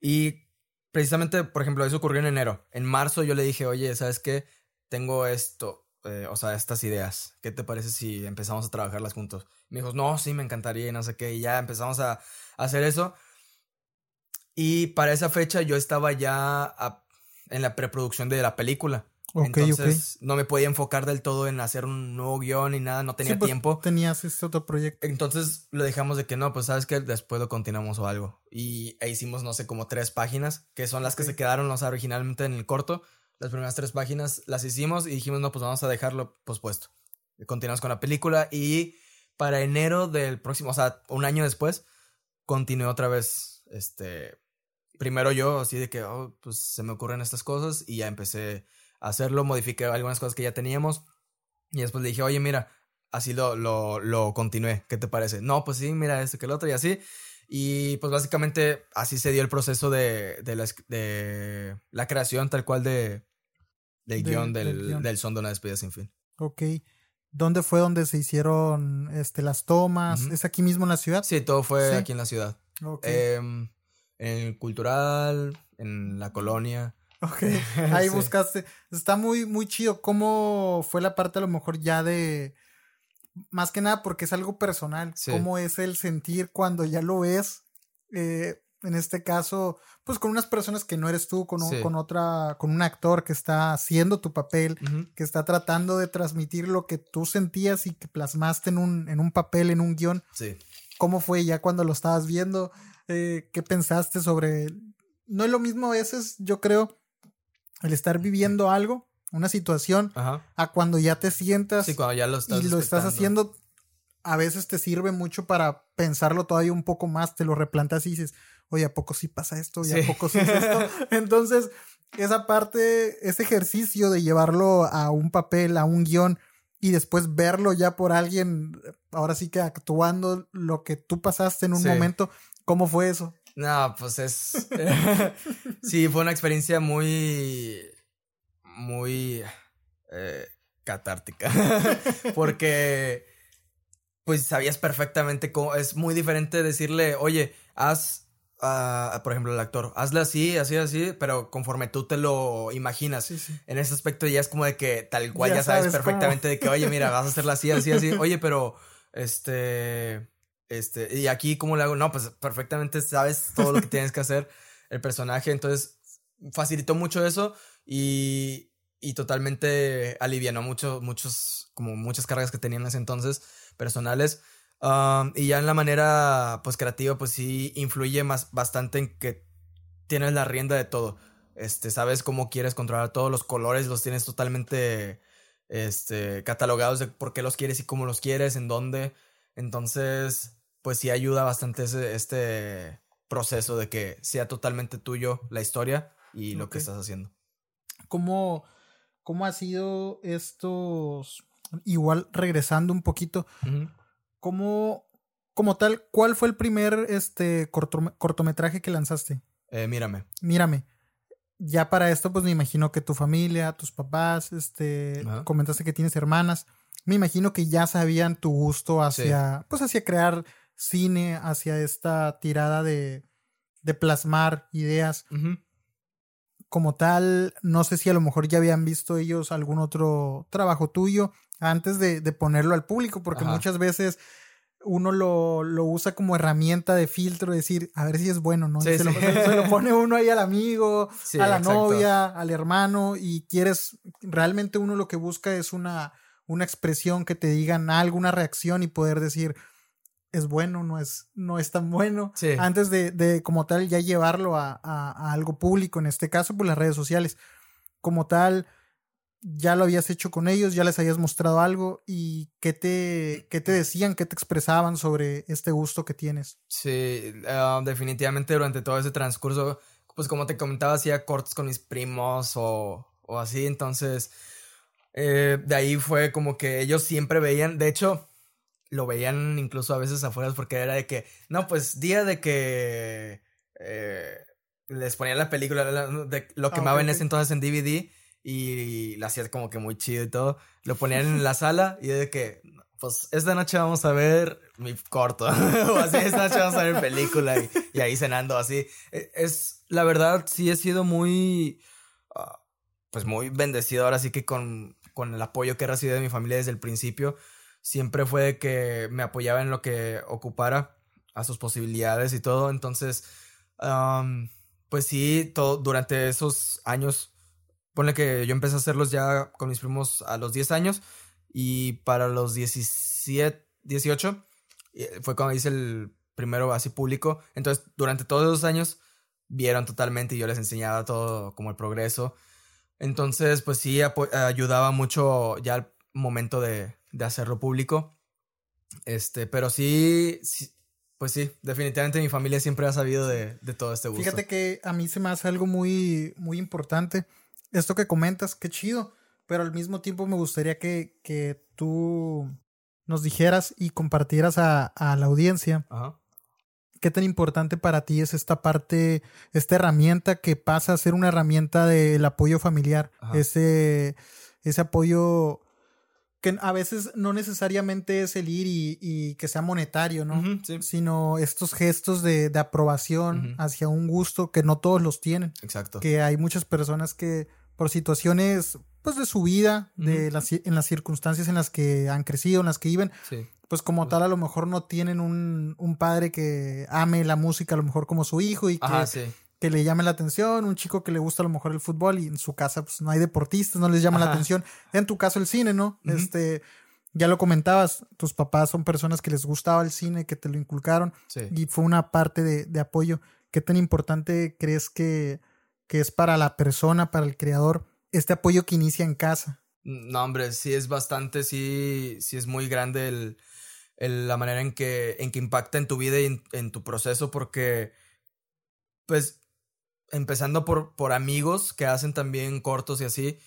Y precisamente, por ejemplo, eso ocurrió en enero. En marzo yo le dije, oye, ¿sabes qué? Tengo esto. Eh, o sea, estas ideas. ¿Qué te parece si empezamos a trabajarlas juntos? me dijo, no, sí, me encantaría y no sé qué. Y ya empezamos a, hacer eso. Y para esa fecha yo estaba ya en la preproducción de la película. Entonces no me podía enfocar del todo en hacer un nuevo guion y nada, no tenía pues, tiempo. Tenías este otro proyecto. Entonces lo dejamos de que no, pues sabes que después lo continuamos o algo. Y e hicimos, no sé, como tres páginas, que son las que se quedaron, o sea, originalmente en el corto. Las primeras tres páginas las hicimos y dijimos, no, pues vamos a dejarlo pospuesto. Continuamos con la película y para enero del próximo, o sea, un año después, continué otra vez, este, primero yo, así de que, oh, pues se me ocurren estas cosas y ya empecé a hacerlo, modifiqué algunas cosas que ya teníamos y después le dije, oye, mira, así lo, lo, lo continué, ¿qué te parece? No, pues sí, mira esto que el otro y así. Y pues básicamente así se dio el proceso de, de, la, de la creación tal cual de, del, guion, del, del, son de una despedida sin fin. Ok. ¿Dónde fue donde se hicieron este, las tomas? ¿Es aquí mismo en la ciudad? Sí, todo fue aquí en la ciudad. Em, en el cultural, en la colonia. Ok, ahí buscaste. Está muy, muy chido. ¿Cómo fue la parte a lo mejor ya de... Más que nada porque es algo personal. ¿Cómo es el sentir cuando ya lo ves? Eh, en este caso, pues con unas personas que no eres tú, con, con otra, con un actor que está haciendo tu papel, que está tratando de transmitir lo que tú sentías y que plasmaste en un, en un papel, en un guion. Sí. ¿Cómo fue ya cuando lo estabas viendo? Eh, ¿Qué pensaste sobre...? No es lo mismo a veces, yo creo, el estar viviendo algo, una situación, a cuando ya te sientas sí, cuando ya lo estás y lo estás haciendo a veces te sirve mucho para pensarlo todavía un poco más, te lo replantas y dices, oye, ¿a poco sí pasa esto? ¿Y a poco sí es esto? Entonces, esa parte, ese ejercicio de llevarlo a un papel, a un guion, y después verlo ya por alguien, ahora sí que actuando lo que tú pasaste en un momento, ¿cómo fue eso? No, pues es... sí, fue una experiencia muy... muy... Eh, catártica. Porque pues sabías perfectamente cómo es muy diferente decirle, oye, haz, uh, por ejemplo, el actor, hazle así, así, así, pero conforme tú te lo imaginas. En ese aspecto ya es como de que tal cual ya, sabes, perfectamente de que, oye, mira, vas a hacerla así, así, así, oye, pero, este, este, y aquí, ¿cómo le hago? No, pues perfectamente sabes todo lo que tienes que hacer el personaje, entonces facilitó mucho eso y, y totalmente alivianó mucho, muchos, como muchas cargas que tenían en ese entonces personales. Y ya en la manera, pues, creativa, pues sí influye más, bastante en que tienes la rienda de todo. Este, sabes cómo quieres controlar todos los colores, los tienes totalmente, este, catalogados de por qué los quieres y cómo los quieres, en dónde. Entonces, pues sí ayuda bastante ese, este proceso de que sea totalmente tuyo la historia y lo que estás haciendo. ¿Cómo, cómo ha sido estos igual regresando un poquito, ¿cómo, como tal, cuál fue el primer este, cortometraje que lanzaste? Eh, mírame. Mírame. Ya para esto, pues me imagino que tu familia, tus papás, este, comentaste que tienes hermanas. Me imagino que ya sabían tu gusto hacia, pues hacia crear cine, hacia esta tirada de, de plasmar ideas como tal, no sé si a lo mejor ya habían visto ellos algún otro trabajo tuyo antes de, ponerlo al público, porque muchas veces uno lo, lo, usa como herramienta de filtro, decir, a ver si es bueno, ¿no? se, Lo, pone uno ahí al amigo, a la novia, al hermano, y quieres, realmente uno lo que busca es una, una expresión que te digan algo, una reacción y poder decir, es bueno, no es, no es tan bueno. Antes de, de, como tal, ya llevarlo a, a, algo público, en este caso, por pues, las redes sociales. Como tal, ya lo habías hecho con ellos, ya les habías mostrado algo y qué te, qué te decían, qué te expresaban sobre este gusto que tienes. Sí, ah, definitivamente durante todo ese transcurso, pues como te comentaba, hacía cortos con mis primos o, o así, entonces eh, de ahí fue como que ellos siempre veían, de hecho, lo veían incluso a veces afuera porque era de que, no, pues día de que eh, les ponían la película, de, lo ah, quemaba en ese entonces en DVD y lo hacía como que muy chido y todo. Lo ponían en la sala y de que, pues esta noche vamos a ver mi corto o así, esta noche vamos a ver película y, ahí cenando así. E, es, la verdad, sí he sido muy, ah, pues muy bendecido ahora sí que con, con el apoyo que he recibido de mi familia desde el principio siempre fue de que me apoyaba en lo que ocupara, a sus posibilidades y todo. Entonces, pues sí, todo, durante esos años, pone que yo empecé a hacerlos ya con mis primos a los 10 años y para los 17, 18 eh, fue cuando hice el primero así público. Entonces, durante todos esos años vieron totalmente y yo les enseñaba todo como el progreso. Entonces, pues sí, ayudaba mucho ya al momento de, de hacerlo público. Este, pero sí, pues sí, definitivamente mi familia siempre ha sabido de, todo este gusto. Fíjate que a mí se me hace algo muy, muy importante. Esto que comentas, qué chido. Pero al mismo tiempo me gustaría que, que tú nos dijeras y compartieras a, a la audiencia qué tan importante para ti es esta parte, esta herramienta que pasa a ser una herramienta del apoyo familiar, ese, ese apoyo que a veces no necesariamente es el ir y, que sea monetario, ¿no? Sino estos gestos de, aprobación hacia un gusto que no todos los tienen. Exacto. Que hay muchas personas que por situaciones pues de su vida, de las, en las circunstancias en las que han crecido, en las que viven, pues como tal a lo mejor no tienen un, un padre que ame la música a lo mejor como su hijo y que, Ajá, sí. que le llame la atención, un chico que le gusta a lo mejor el fútbol y en su casa pues no hay deportistas, no les llama la atención. En tu caso el cine, ¿no? Este, ya lo comentabas, tus papás son personas que les gustaba el cine, que te lo inculcaron Sí. y fue una parte de, de apoyo. ¿Qué tan importante crees que, que es para la persona, para el creador, este apoyo que inicia en casa? No, hombre, sí es bastante, sí, sí es muy grande el, la manera en que, en que impacta en tu vida y en, tu proceso, porque, pues, empezando por, por amigos que hacen también cortos y así,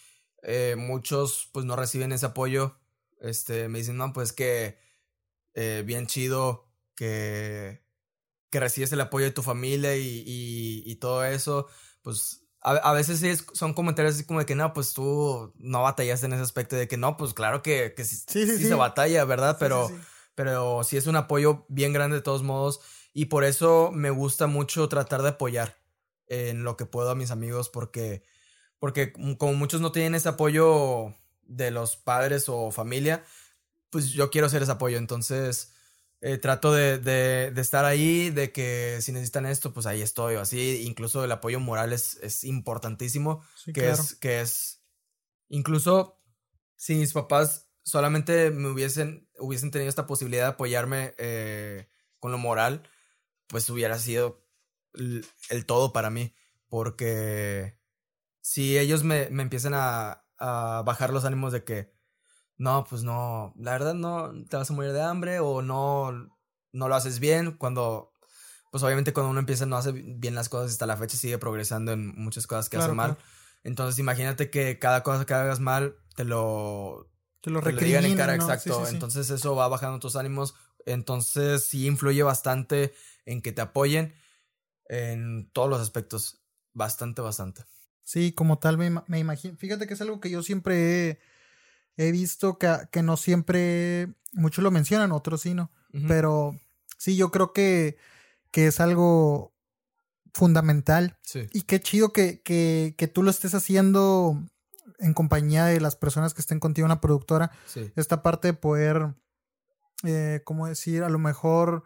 eh, muchos pues no reciben ese apoyo. Este, me dicen, no, pues que eh, bien chido que, que recibes el apoyo de tu familia y, y todo eso. Pues a, a veces sí es- son comentarios así como de que no, pues tú no batallaste en ese aspecto de que no, pues claro que, que sí, Sí, sí, sí sí. se batalla, ¿verdad? Pero, pero sí es un apoyo bien grande de todos modos y por eso me gusta mucho tratar de apoyar en lo que puedo a mis amigos porque porque como muchos no tienen ese apoyo de los padres o familia, pues yo quiero ser ese apoyo, entonces eh, trato de, de, de estar ahí, de que si necesitan esto, pues ahí estoy, o así, incluso el apoyo moral es, es importantísimo, Sí, que claro. es, que es, incluso si mis papás solamente me hubiesen, hubiesen tenido esta posibilidad de apoyarme eh, con lo moral, pues hubiera sido el, el todo para mí, porque si ellos me, me empiezan a, a bajar los ánimos de que, no, pues no, la verdad no, te vas a morir de hambre o no, no lo haces bien, cuando, pues obviamente cuando uno empieza no hace bien las cosas hasta la fecha sigue progresando en muchas cosas que Claro, hace mal. claro. Entonces imagínate que cada cosa que hagas mal te lo, Te lo te lo digan en cara, exacto. sí, sí. Entonces eso va bajando tus ánimos. Entonces sí influye bastante en que te apoyen en todos los aspectos. Bastante, bastante. Sí, como tal me, me imagino. Fíjate que es algo que yo siempre he, he visto que, que no siempre muchos lo mencionan, otros sí no. Pero sí, yo creo que, que es algo fundamental. Sí. Y qué chido que, que, que tú lo estés haciendo en compañía de las personas que estén contigo, una productora. Sí. Esta parte de poder, eh, ¿cómo decir? A lo mejor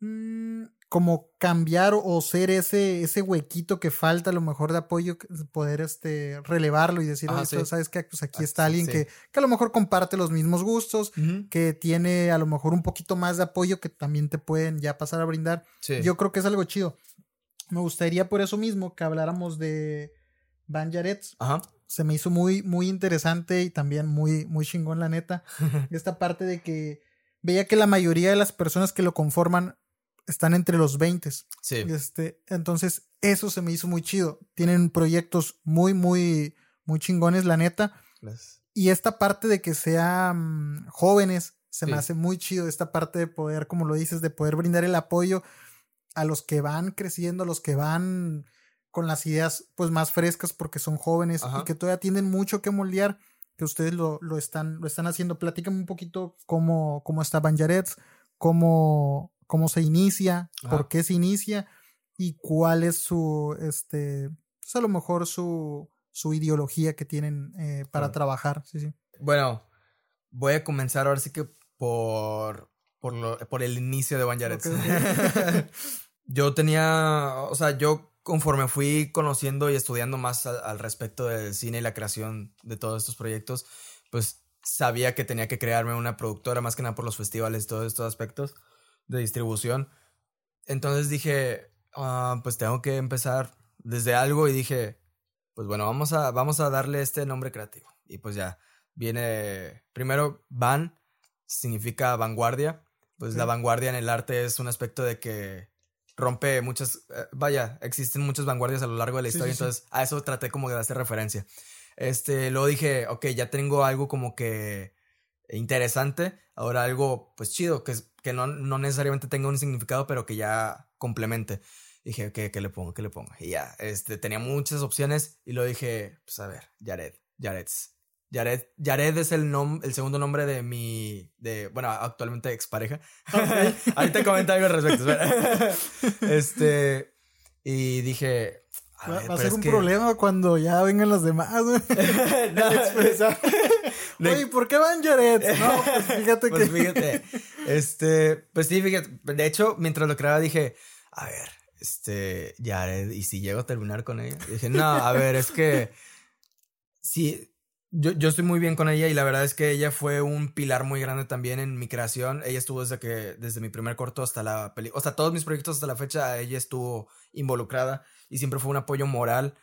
mm, como cambiar o ser ese, ese huequito que falta a lo mejor de apoyo, que- poder este, relevarlo y decir, Ajá, "Oye, sí. ¿sabes qué? Pues aquí Ah, está alguien sí. que, que a lo mejor comparte los mismos gustos, que tiene a lo mejor un poquito más de apoyo que también te pueden ya pasar a brindar. Sí. Yo creo que es algo chido. Me gustaría por eso mismo que habláramos de Van Jarets. Ajá. Se me hizo muy, muy interesante y también muy, muy chingón, la neta. Esta parte de que veía que la mayoría de las personas que lo conforman están entre los 20. Sí. Este, entonces, eso se me hizo muy chido. Tienen proyectos muy, muy, muy chingones, la neta. Y esta parte de que sean jóvenes se me hace muy chido. Esta parte de poder, como lo dices, de poder brindar el apoyo a los que van creciendo, a los que van con las ideas pues más frescas porque son jóvenes Ajá. y que todavía tienen mucho que moldear, que ustedes lo, lo están, lo están haciendo. Platícame un poquito cómo, cómo está Banjarets, cómo, cómo se inicia, Ajá. por qué se inicia y cuál es su, este, pues a lo mejor su, su ideología que tienen eh, para trabajar. Sí, sí. Bueno, voy a comenzar ahora sí que por, por, lo- por el inicio de One Jarets. Ok, ok. yo tenía, o sea, yo conforme fui conociendo y estudiando más al, al respecto del cine y la creación de todos estos proyectos, pues sabía que tenía que crearme una productora, más que nada por los festivales y todos estos aspectos de distribución. Entonces dije, ah, pues tengo que empezar desde algo y dije, pues bueno, vamos a, vamos a darle este nombre creativo. Y pues ya, viene, primero, van, significa vanguardia. Pues Ok. la vanguardia en el arte es un aspecto de que rompe muchas, eh, vaya, existen muchas vanguardias a lo largo de la Sí, historia, sí, sí. entonces a eso traté como de hacer referencia. Este, luego dije, ok, ya tengo algo como que interesante, ahora algo pues chido, que, es- que no, no necesariamente tenga un significado, pero que ya complemente. Dije, ok, ¿qué le pongo? ¿Qué le pongo? Y ya, este, tenía muchas opciones y luego dije, pues a ver, Jared, Jareds. Jared, Jared es el, nom el segundo nombre de mi, de, bueno, actualmente expareja. Ahorita comenta algo al respecto. espera. este, y dije, va, a ser un problema cuando ya vengan los demás, güey. no, Oye, ¿por qué van Jared? No, pues fíjate pues que. fíjate. Este, pues sí, fíjate. De hecho, mientras lo creaba dije, a ver, este, Jared, ¿y si llego a terminar con ella? dije, no, a ver, es que. Sí, yo, yo estoy muy bien con ella y la verdad es que ella fue un pilar muy grande también en mi creación. Ella estuvo desde que, desde mi primer corto hasta la película, o sea, todos mis proyectos hasta la fecha, ella estuvo involucrada y siempre fue un apoyo moral.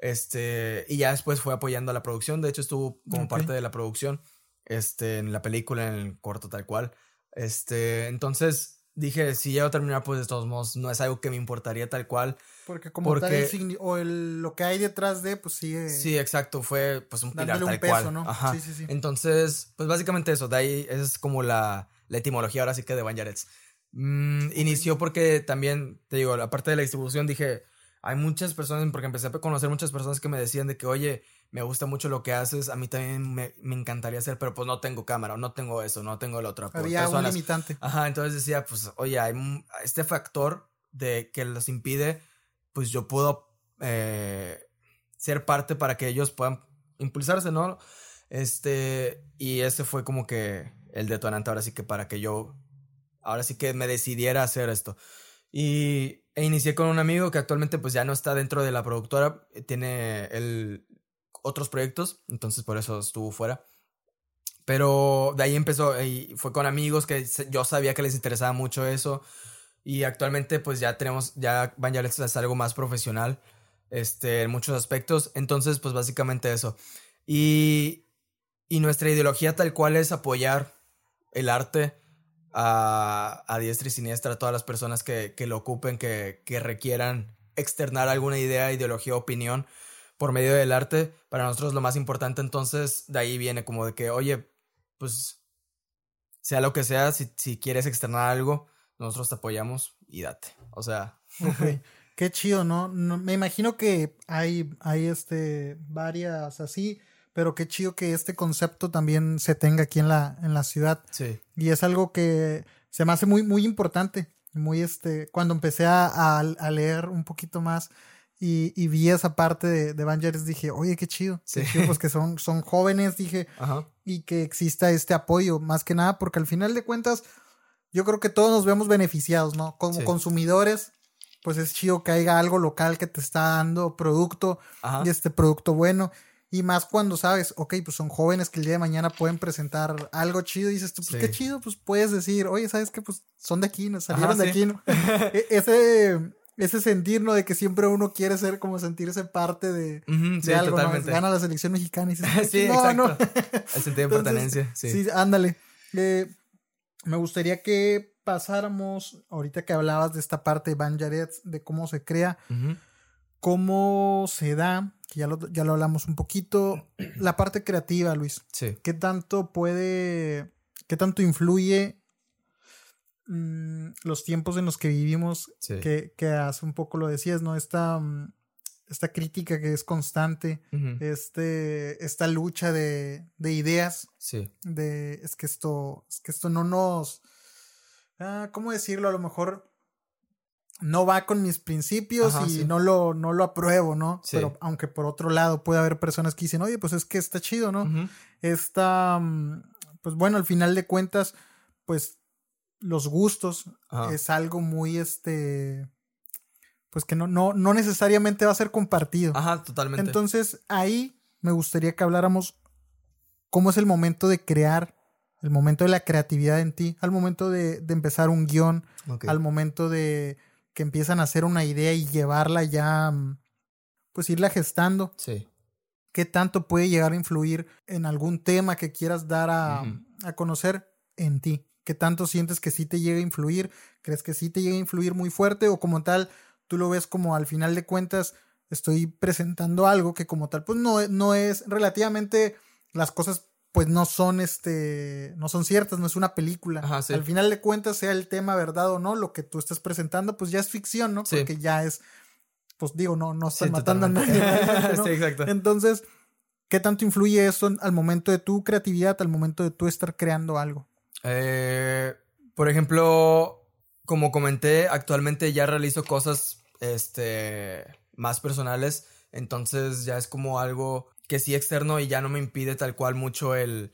Este, y ya después fue apoyando a la producción. De hecho, estuvo como parte de la producción. Este, en la película, en el corto tal cual. Este, entonces dije, si llego a terminar, pues de todos modos, no es algo que me importaría tal cual. Porque como tal, el, o el, lo que hay detrás de, pues sigue. Sí, exacto, fue pues un pilar tal cual. ¿no? Ajá. Sí, sí, sí. Entonces, pues básicamente eso, de ahí es como la, la etimología ahora sí que de Van mm, inició porque también, te digo, la parte de la distribución dije, hay muchas personas, porque empecé a conocer muchas personas que me decían de que, oye, me gusta mucho lo que haces, a mí también me, me encantaría hacer, pero pues no tengo cámara, no tengo eso, no tengo el otro. Había un limitante. Ajá, entonces decía, pues, oye, hay este factor de que los impide, pues yo puedo eh, ser parte para que ellos puedan impulsarse, ¿no? Este, y ese fue como que el detonante ahora sí que para que yo, ahora sí que me decidiera hacer esto. Y e inicié con un amigo que actualmente pues ya no está dentro de la productora, eh, tiene el, otros proyectos, entonces por eso estuvo fuera. Pero de ahí empezó y fue con amigos que yo sabía que les interesaba mucho eso. Y actualmente pues ya tenemos, ya Vangelis es algo más profesional este, en muchos aspectos. Entonces pues básicamente eso. Y, y nuestra ideología tal cual es apoyar el arte a, a diestra y siniestra a todas las personas que, que lo ocupen, que, que requieran externar alguna idea, ideología, opinión por medio del arte. Para nosotros lo más importante entonces de ahí viene como de que, oye, pues sea lo que sea, si, si quieres externar algo, nosotros te apoyamos y date. O sea. Qué chido, ¿no? ¿no? Me imagino que hay, hay este, varias así pero qué chido que este concepto también se tenga aquí en la, en la ciudad. Sí. Y es algo que se me hace muy, muy importante. Muy este, cuando empecé a, a, leer un poquito más y, y, vi esa parte de, de Vangelis, dije, oye, qué chido. Sí. pues que son, son jóvenes, dije, Ajá. y que exista este apoyo, más que nada, porque al final de cuentas, yo creo que todos nos vemos beneficiados, ¿no? Como consumidores, pues es chido que haya algo local que te está dando producto y este producto bueno. Y más cuando sabes, ok, pues son jóvenes que el día de mañana pueden presentar algo chido y dices tú, pues qué chido, pues puedes decir, oye, ¿sabes qué? Pues son de aquí, ¿no? Salieron de aquí, ¿no? E-, ese, ese sentir, ¿no? De que siempre uno quiere ser como sentirse parte de, de algo, totalmente. Gana la selección mexicana y dices, sí, no, no. El sentido de pertenencia, sí. Sí, ándale. Eh, me gustaría que pasáramos, ahorita que hablabas de esta parte de Van de cómo se crea, cómo se da que ya lo, ya lo hablamos un poquito. La parte creativa, Luis. Sí. ¿Qué tanto puede, qué tanto influye mm, los tiempos en los que vivimos? Que, que, hace un poco lo decías, ¿no? Esta, mm, esta crítica que es constante, este, esta lucha de, de ideas. Sí. De, es que esto, es que esto no nos... Ah, ¿Cómo decirlo? A lo mejor no va con mis principios y no, lo, no lo apruebo, ¿no? Pero aunque por otro lado puede haber personas que dicen, oye, pues es que está chido, ¿no? Está, mm, pues bueno, al final de cuentas, pues los gustos es algo muy, este, pues que no, no, no necesariamente va a ser compartido. Ajá, totalmente. Entonces ahí me gustaría que habláramos cómo es el momento de crear el momento de la creatividad en ti, al momento de, de empezar un guion, al momento de, que empiezan a hacer una idea y llevarla ya, mm, pues irla gestando. Sí. ¿Qué tanto puede llegar a influir en algún tema que quieras dar a, a conocer en ti? ¿Qué tanto sientes que sí te llega a influir? ¿Crees que sí te llega a influir muy fuerte o como tal tú lo ves como al final de cuentas estoy presentando algo que como tal pues no, no es relativamente las cosas pues no son este no son ciertas, no es una película. Al final de cuentas, sea el tema verdad o no, lo que tú estás presentando, pues ya es ficción, ¿no? Porque ya es, pues digo, no, no están matando a nadie. sí, exacto. Entonces, ¿qué tanto influye eso al momento de tu creatividad, al momento de tú estar creando algo? Eh, por ejemplo, como comenté, actualmente ya realizo cosas, este, más personales, entonces ya es como algo que sí externo y ya no me impide tal cual mucho el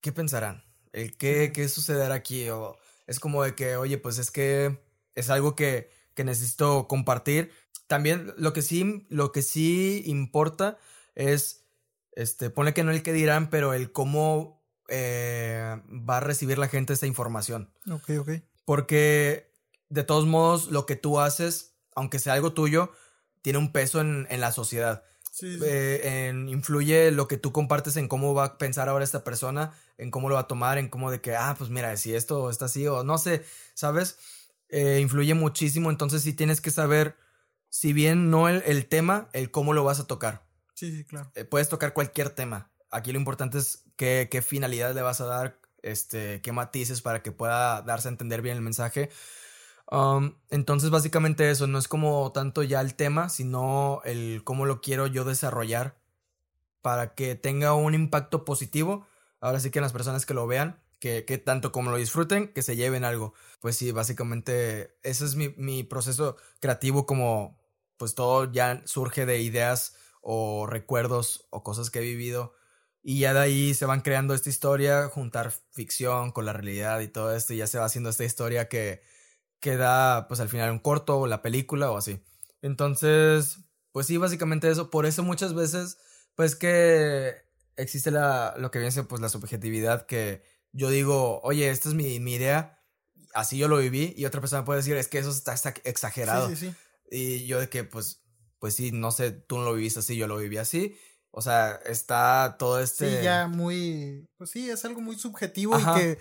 qué pensarán, el qué, qué sucederá aquí, o es como de que, oye, pues es que es algo que, que necesito compartir. También lo que sí, lo que sí importa es, este, pone que no el que dirán, pero el cómo eh, va a recibir la gente esta información. Ok, ok. Porque de todos modos, lo que tú haces, aunque sea algo tuyo, tiene un peso en, en la sociedad. Sí, sí. Eh, en- influye lo que tú compartes en cómo va a pensar ahora esta persona, en cómo lo va a tomar, en cómo de que, ah, pues mira, si esto está así o no sé, ¿sabes? Eh, influye muchísimo, entonces sí tienes que saber, si bien no el, el tema, el cómo lo vas a tocar. sí, sí, claro. Eh, puedes tocar cualquier tema. Aquí lo importante es qué, qué finalidad le vas a dar, este, qué matices para que pueda darse a entender bien el mensaje. Um, entonces, básicamente eso, no es como tanto ya el tema, sino el cómo lo quiero yo desarrollar para que tenga un impacto positivo. Ahora sí que en las personas que lo vean, que, que tanto como lo disfruten, que se lleven algo. Pues sí, básicamente ese es mi, mi proceso creativo, como pues todo ya surge de ideas o recuerdos o cosas que he vivido. Y ya de ahí se van creando esta historia, juntar ficción con la realidad y todo esto, y ya se va haciendo esta historia que, que da, pues al final un corto o la película o así. Entonces, pues sí, básicamente eso. Por eso muchas veces, pues que existe la, lo que viene pues la subjetividad que yo digo, oye, esta es mi, mi idea, así yo lo viví, y otra persona puede decir, es que eso está, está exagerado. Sí, sí, sí. Y yo de que, pues, pues sí, no sé, tú no lo viviste así, yo lo viví así. O sea, está todo este... Sí, ya muy. Pues sí, es algo muy subjetivo Ajá. y que.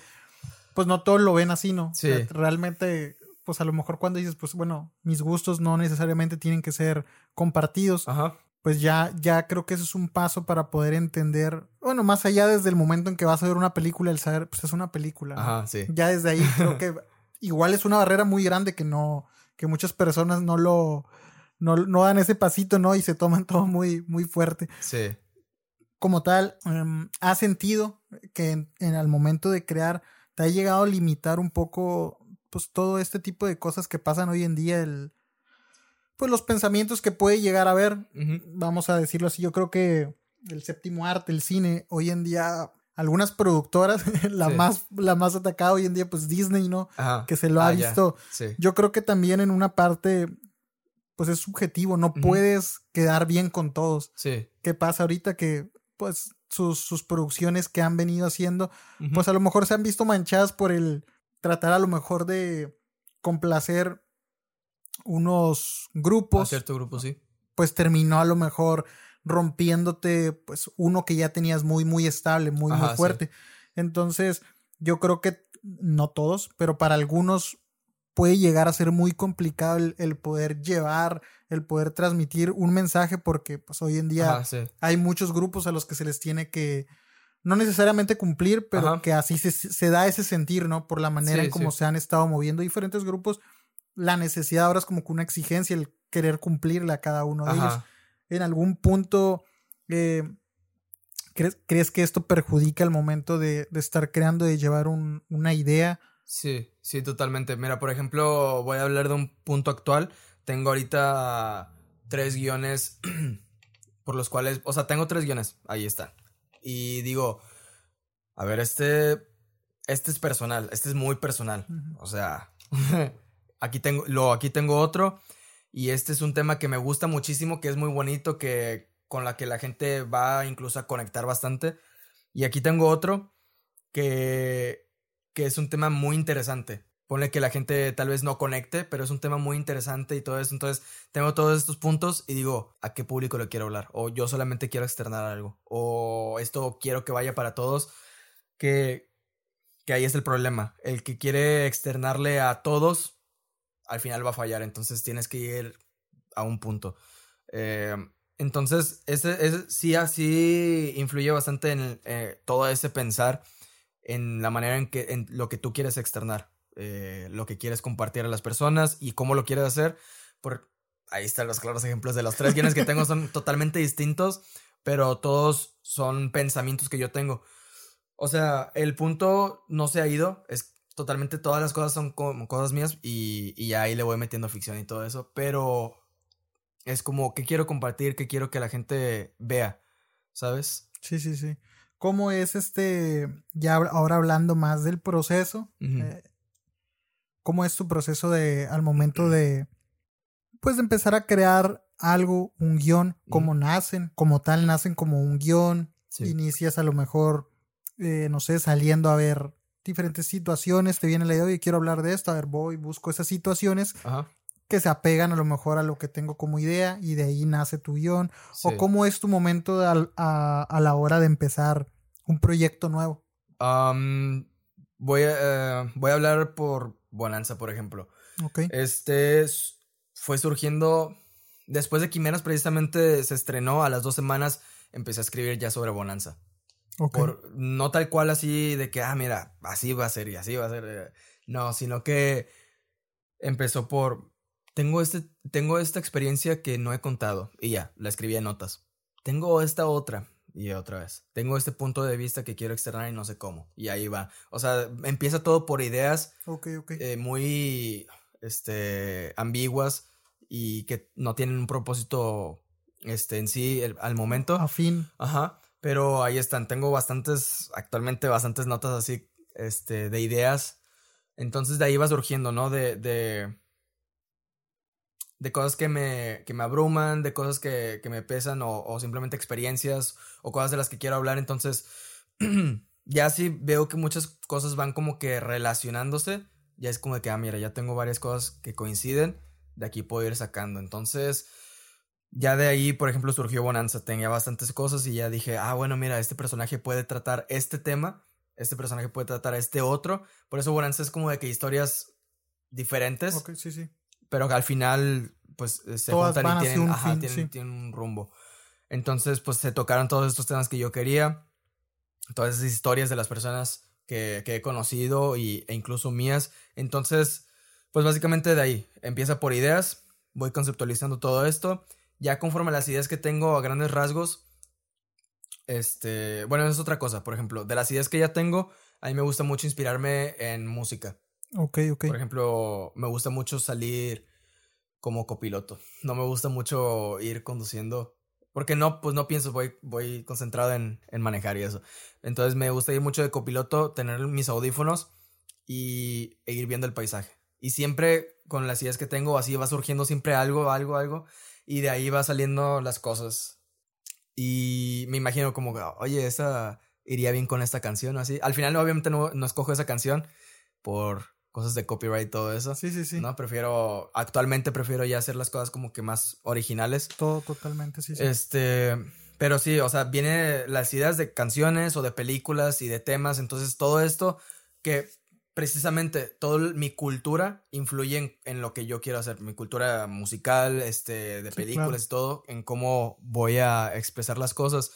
Pues no todos lo ven así, ¿no? Sí. O sea, realmente, pues a lo mejor cuando dices, pues bueno, mis gustos no necesariamente tienen que ser compartidos, Ajá. pues ya, ya creo que eso es un paso para poder entender. Bueno, más allá desde el momento en que vas a ver una película, el saber, pues es una película. ¿no? Ajá, sí. Ya desde ahí creo que igual es una barrera muy grande que no. que muchas personas no lo. No, no dan ese pasito, ¿no? Y se toman todo muy, muy fuerte Sí. como tal, em, ¿has sentido que en, en al momento de crear te ha llegado a limitar un poco pues todo este tipo de cosas que pasan hoy en día, el pues los pensamientos que puede llegar a haber, Ujú. vamos a decirlo así, yo creo que el séptimo arte, el cine, hoy en día algunas productoras, la Sí. más la más atacada hoy en día pues Disney, ¿no? Ajá. Que se lo ha Ah, ya. visto Sí. yo creo que también en una parte pues es subjetivo, no puedes quedar bien con todos. Sí. ¿Qué pasa ahorita que pues sus, sus producciones que han venido haciendo, pues a lo mejor se han visto manchadas por el tratar a lo mejor de complacer unos A grupos, cierto grupo, sí. pues terminó a lo mejor rompiéndote pues uno que ya tenías muy muy estable, muy Ajá, muy sí. fuerte. Entonces, yo creo que no todos, pero para algunos puede llegar a ser muy complicado el, el poder llevar, el poder transmitir un mensaje porque pues hoy en día Ajá, sí. hay muchos grupos a los que se les tiene que no necesariamente cumplir, pero Ajá. que así se, se da ese sentir, ¿no? Por la manera Sí, en cómo sí. se han estado moviendo diferentes grupos, la necesidad ahora es como que una exigencia, el querer cumplirle a cada uno de ellos. En algún punto, eh, ¿crees, ¿crees que esto perjudica el momento de, de estar creando, de llevar un- una idea? Sí, sí, totalmente. Mira, por ejemplo, voy a hablar de un punto actual. Tengo ahorita tres guiones por los cuales, o sea, tengo tres guiones, ahí están. Y digo, a ver, este, este es personal, este es muy personal. O sea, aquí tengo, lo, aquí tengo otro. Y este es un tema que me gusta muchísimo, que es muy bonito, que con la que la gente va incluso a conectar bastante. Y aquí tengo otro que, que es un tema muy interesante. Ponle que la gente tal vez no conecte, pero es un tema muy interesante y todo eso. Entonces, tengo todos estos puntos y digo, ¿a qué público le quiero hablar? O yo solamente quiero externar algo. O esto quiero que vaya para todos. Que, que ahí es el problema. El que quiere externarle a todos, al final va a fallar. Entonces tienes que ir a un punto. Eh, entonces, ese, ese sí, así influye bastante en eh, todo ese pensar, en la manera en que, en lo que tú quieres externar, eh, lo que quieres compartir a las personas y cómo lo quieres hacer. Por, ahí están los claros ejemplos de los tres guiones que tengo, son totalmente distintos, pero todos son pensamientos que yo tengo. O sea, el punto no se ha ido, es totalmente todas las cosas son como cosas mías y, y ahí le voy metiendo ficción y todo eso, pero es como qué quiero compartir, qué quiero que la gente vea, ¿sabes? Sí, sí, sí. ¿Cómo es este, ya ahora hablando más del proceso? eh, ¿Cómo es tu proceso de, al momento de, pues, de empezar a crear algo, un guion? ¿Cómo nacen? Como tal, nacen como un guion. Inicias a lo mejor, eh, no sé, saliendo a ver diferentes situaciones, te viene la idea, y quiero hablar de esto, a ver, voy, busco esas situaciones que se apegan a lo mejor a lo que tengo como idea y de ahí nace tu guion. O cómo es tu momento a, a, la hora de empezar un proyecto nuevo. voy, a, eh, voy a hablar por Bonanza, por ejemplo. Este fue surgiendo después de Quimeras, precisamente se estrenó a las dos semanas. Empecé a escribir ya sobre Bonanza. Por, no tal cual así de que, ah, mira, así va a ser y así va a ser. Eh, no, sino que empezó por, tengo, este, tengo esta experiencia que no he contado y ya, la escribí en notas. Tengo esta otra y otra vez. Tengo este punto de vista que quiero externar y no sé cómo. Y ahí va. O sea, empieza todo por ideas eh, muy este, ambiguas y que no tienen un propósito este, en sí al momento. A fin. Ajá. Pero ahí están. Tengo bastantes, actualmente bastantes notas así, este, de ideas. Entonces de ahí va surgiendo, ¿no? De, de, de cosas que me, que me abruman, de cosas que, que me pesan o, o, simplemente experiencias o cosas de las que quiero hablar. Entonces, ya sí veo que muchas cosas van como que relacionándose. Ya es como de que, ah, mira, ya tengo varias cosas que coinciden. De aquí puedo ir sacando. Entonces, ya de ahí, por ejemplo, surgió Bonanza. Tenía bastantes cosas y ya dije, ah, bueno, mira, este personaje puede tratar este tema, este personaje puede tratar este otro. Por eso Bonanza es como de que historias diferentes. Ok, sí, sí. Pero que al final, pues, eh, se juntan y tienen, ajá, tienen, un rumbo. Entonces, pues, se tocaron todos estos temas que yo quería. Todas esas historias de las personas que, que he conocido y, e incluso mías. Entonces, pues, básicamente de ahí. Empieza por ideas. Voy conceptualizando todo esto ya conforme a las ideas que tengo a grandes rasgos, este, bueno, es otra cosa, por ejemplo, de las ideas que ya tengo, a mí me gusta mucho inspirarme en música. Ok, ok. Por ejemplo, me gusta mucho salir como copiloto. No me gusta mucho ir conduciendo. Porque no, pues no pienso, voy, voy concentrado en, en manejar y eso. Entonces me gusta ir mucho de copiloto, tener mis audífonos y e ir viendo el paisaje. Y siempre con las ideas que tengo, así va surgiendo siempre algo, algo, algo y de ahí va saliendo las cosas. Y me imagino como, oye, esa iría bien con esta canción así. Al final obviamente no, no escojo esa canción por cosas de copyright todo eso. Sí, sí, sí. No, prefiero, actualmente prefiero ya hacer las cosas como que más originales. Todo totalmente, sí, sí. Este, pero sí, o sea, viene las ideas de canciones o de películas y de temas, entonces todo esto que precisamente toda mi cultura influye en, lo que yo quiero hacer, mi cultura musical, este, de películas y todo, en cómo voy a expresar las cosas.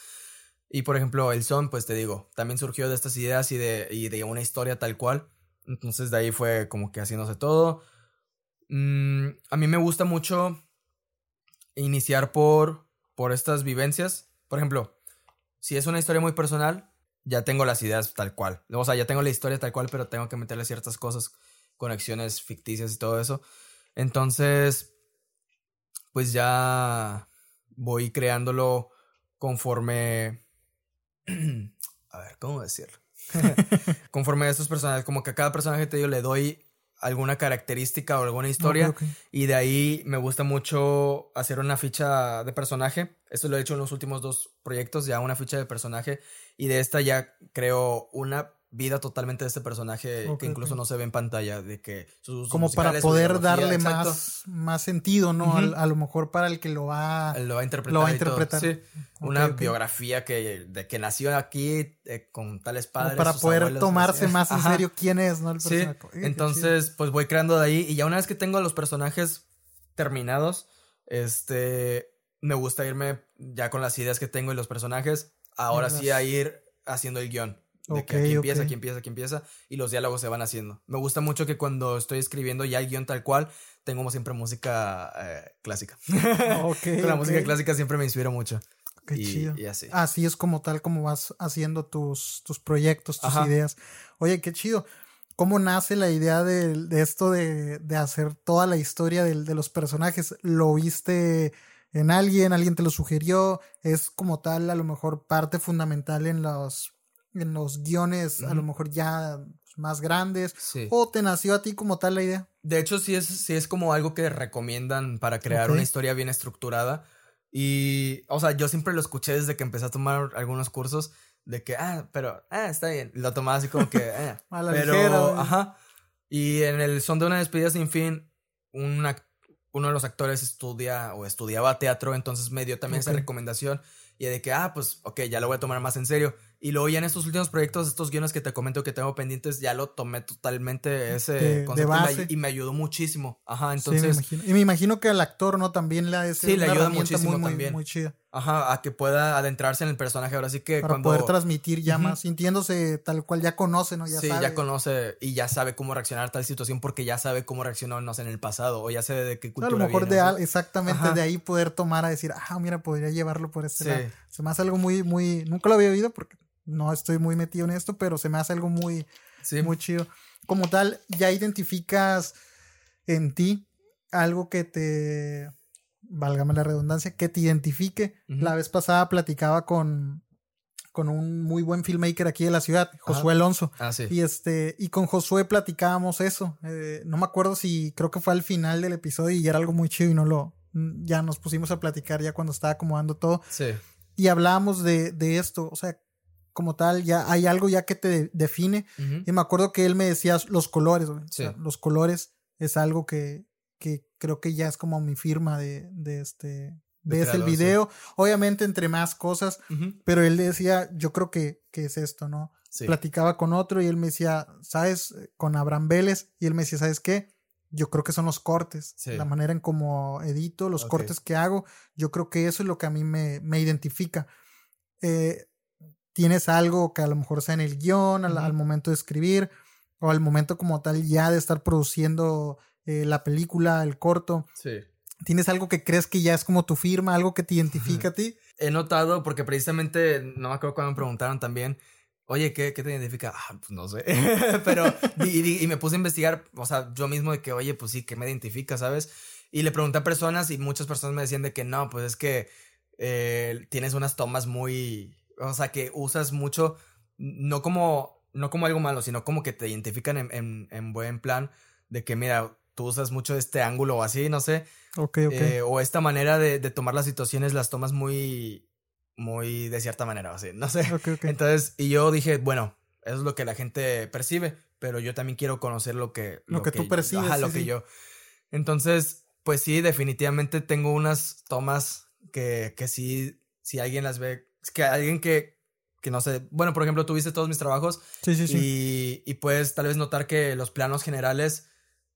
Y por ejemplo, el son, pues te digo, también surgió de estas ideas y de, y de una historia tal cual. Entonces de ahí fue como que haciéndose todo. Mm, a mí me gusta mucho iniciar por, por estas vivencias. Por ejemplo, si es una historia muy personal, ya tengo las ideas tal cual. O sea, ya tengo la historia tal cual, pero tengo que meterle ciertas cosas, conexiones ficticias y todo eso. Entonces, pues ya voy creándolo conforme... a ver, ¿cómo decirlo? conforme a estos personajes, como que a cada personaje te digo, le doy alguna característica o alguna historia. Y de ahí me gusta mucho hacer una ficha de personaje. Esto lo he hecho en los últimos dos proyectos, ya una ficha de personaje. Y de esta ya creo una vida totalmente de este personaje que incluso no se ve en pantalla, de que sus Como para poder darle más, más sentido, ¿no? a, lo mejor para el que lo va, lo va a interpretar. Lo va a interpretar. Sí. Una biografía que, de que nació aquí eh, con tales padres. para poder tomarse más en serio quién es, ¿no? El sí. Entonces, pues voy creando de ahí y ya una vez que tengo los personajes terminados, este, me gusta irme ya con las ideas que tengo y los personajes, ahora sí a ir haciendo el guion. De que aquí empieza, aquí empieza, aquí empieza. Y los diálogos se van haciendo. Me gusta mucho que cuando estoy escribiendo ya el guion tal cual, tengo siempre música eh, clásica. la música clásica siempre me inspira mucho. Qué chido. Y así. Así es como tal como vas haciendo tus, tus proyectos, tus ideas. Oye, qué chido. ¿Cómo nace la idea de, esto de, de, hacer toda la historia de, de los personajes? ¿Lo viste en alguien, alguien te lo sugirió, es como tal a lo mejor parte fundamental en los, en los guiones, a lo mejor ya más grandes, o te nació a ti como tal la idea. De hecho, sí es, sí es como algo que recomiendan para crear una historia bien estructurada. Y, o sea, yo siempre lo escuché desde que empecé a tomar algunos cursos de que, ah, pero, ah, está bien. Lo tomaba así como que, eh. a la pero, ajá. Y en el Son de una despedida sin fin, uno de los actores estudia o estudiaba teatro, entonces me dio también esa recomendación y de que, ah, pues, ok, ya lo voy a tomar más en serio. Y luego ya en estos últimos proyectos, estos guiones que te comento que tengo pendientes, ya lo tomé totalmente ese concepto Y, me, ayudó muchísimo. Ajá, entonces... Y me imagino que al actor, ¿no? También le ese Sí, le ayuda muchísimo muy, también. Muy chida. Ajá, a que pueda adentrarse en el personaje. Ahora sí que Para poder transmitir ya más, sintiéndose tal cual ya conoce, ¿no? Ya sí, ya conoce y ya sabe cómo reaccionar a tal situación porque ya sabe cómo reaccionó, no sé, en el pasado o ya sabe de qué cultura A lo mejor de exactamente de ahí poder tomar a decir, ah, mira, podría llevarlo por este lado. Se me hace algo muy, muy, nunca lo había oído porque no estoy muy metido en esto, pero se me hace algo muy, muy chido. Como tal, ya identificas en ti algo que te válgame la redundancia, que te identifique. La vez pasada platicaba con, con un muy buen filmmaker aquí de la ciudad, Josué Alonso. Ah, sí. Y este, y con Josué platicábamos eso. Eh, no me acuerdo si creo que fue al final del episodio y era algo muy chido y no lo. Ya nos pusimos a platicar ya cuando estaba acomodando todo. Sí. Y hablábamos de, de esto. O sea, como tal, ya hay algo ya que te define. Y me acuerdo que él me decía los colores, los colores es algo que, que creo que ya es como mi firma de, de este, ves el video, obviamente entre más cosas, pero él decía, yo creo que, que es esto, ¿no? Platicaba con otro y él me decía, ¿sabes? Con Abraham Vélez, y él me decía, ¿sabes qué? Yo creo que son los cortes, la manera en cómo edito, los cortes que hago, yo creo que eso es lo que a mí me, me identifica. Eh, tienes algo que a lo mejor sea en el guion, al, al momento de escribir, o al momento como tal ya de estar produciendo eh, la película, el corto. Sí. ¿Tienes algo que crees que ya es como tu firma, algo que te identifica a ti? He notado, porque precisamente, no me acuerdo cuando me preguntaron también, oye, ¿qué, qué te identifica? Ah, pues no sé. Pero, y, me puse a investigar, o sea, yo mismo de que, oye, pues sí, ¿qué me identifica, sabes? Y le pregunté a personas y muchas personas me decían de que no, pues es que eh, tienes unas tomas muy, o sea, que usas mucho, no como, no como algo malo, sino como que te identifican en, en, en buen plan de que, mira, tú usas mucho este ángulo o así, no sé. Ok, ok. Eh, o esta manera de, tomar las situaciones las tomas muy, muy de cierta manera, así, no sé. Ok, ok. Entonces, y yo dije, bueno, eso es lo que la gente percibe, pero yo también quiero conocer lo que... Lo, que, tú percibes. Ajá, lo que yo. Entonces, pues sí, definitivamente tengo unas tomas que, que sí, si alguien las ve, que alguien que, que no sé, bueno, por ejemplo, tuviste todos mis trabajos. Sí, sí, sí. Y, y puedes tal vez notar que los planos generales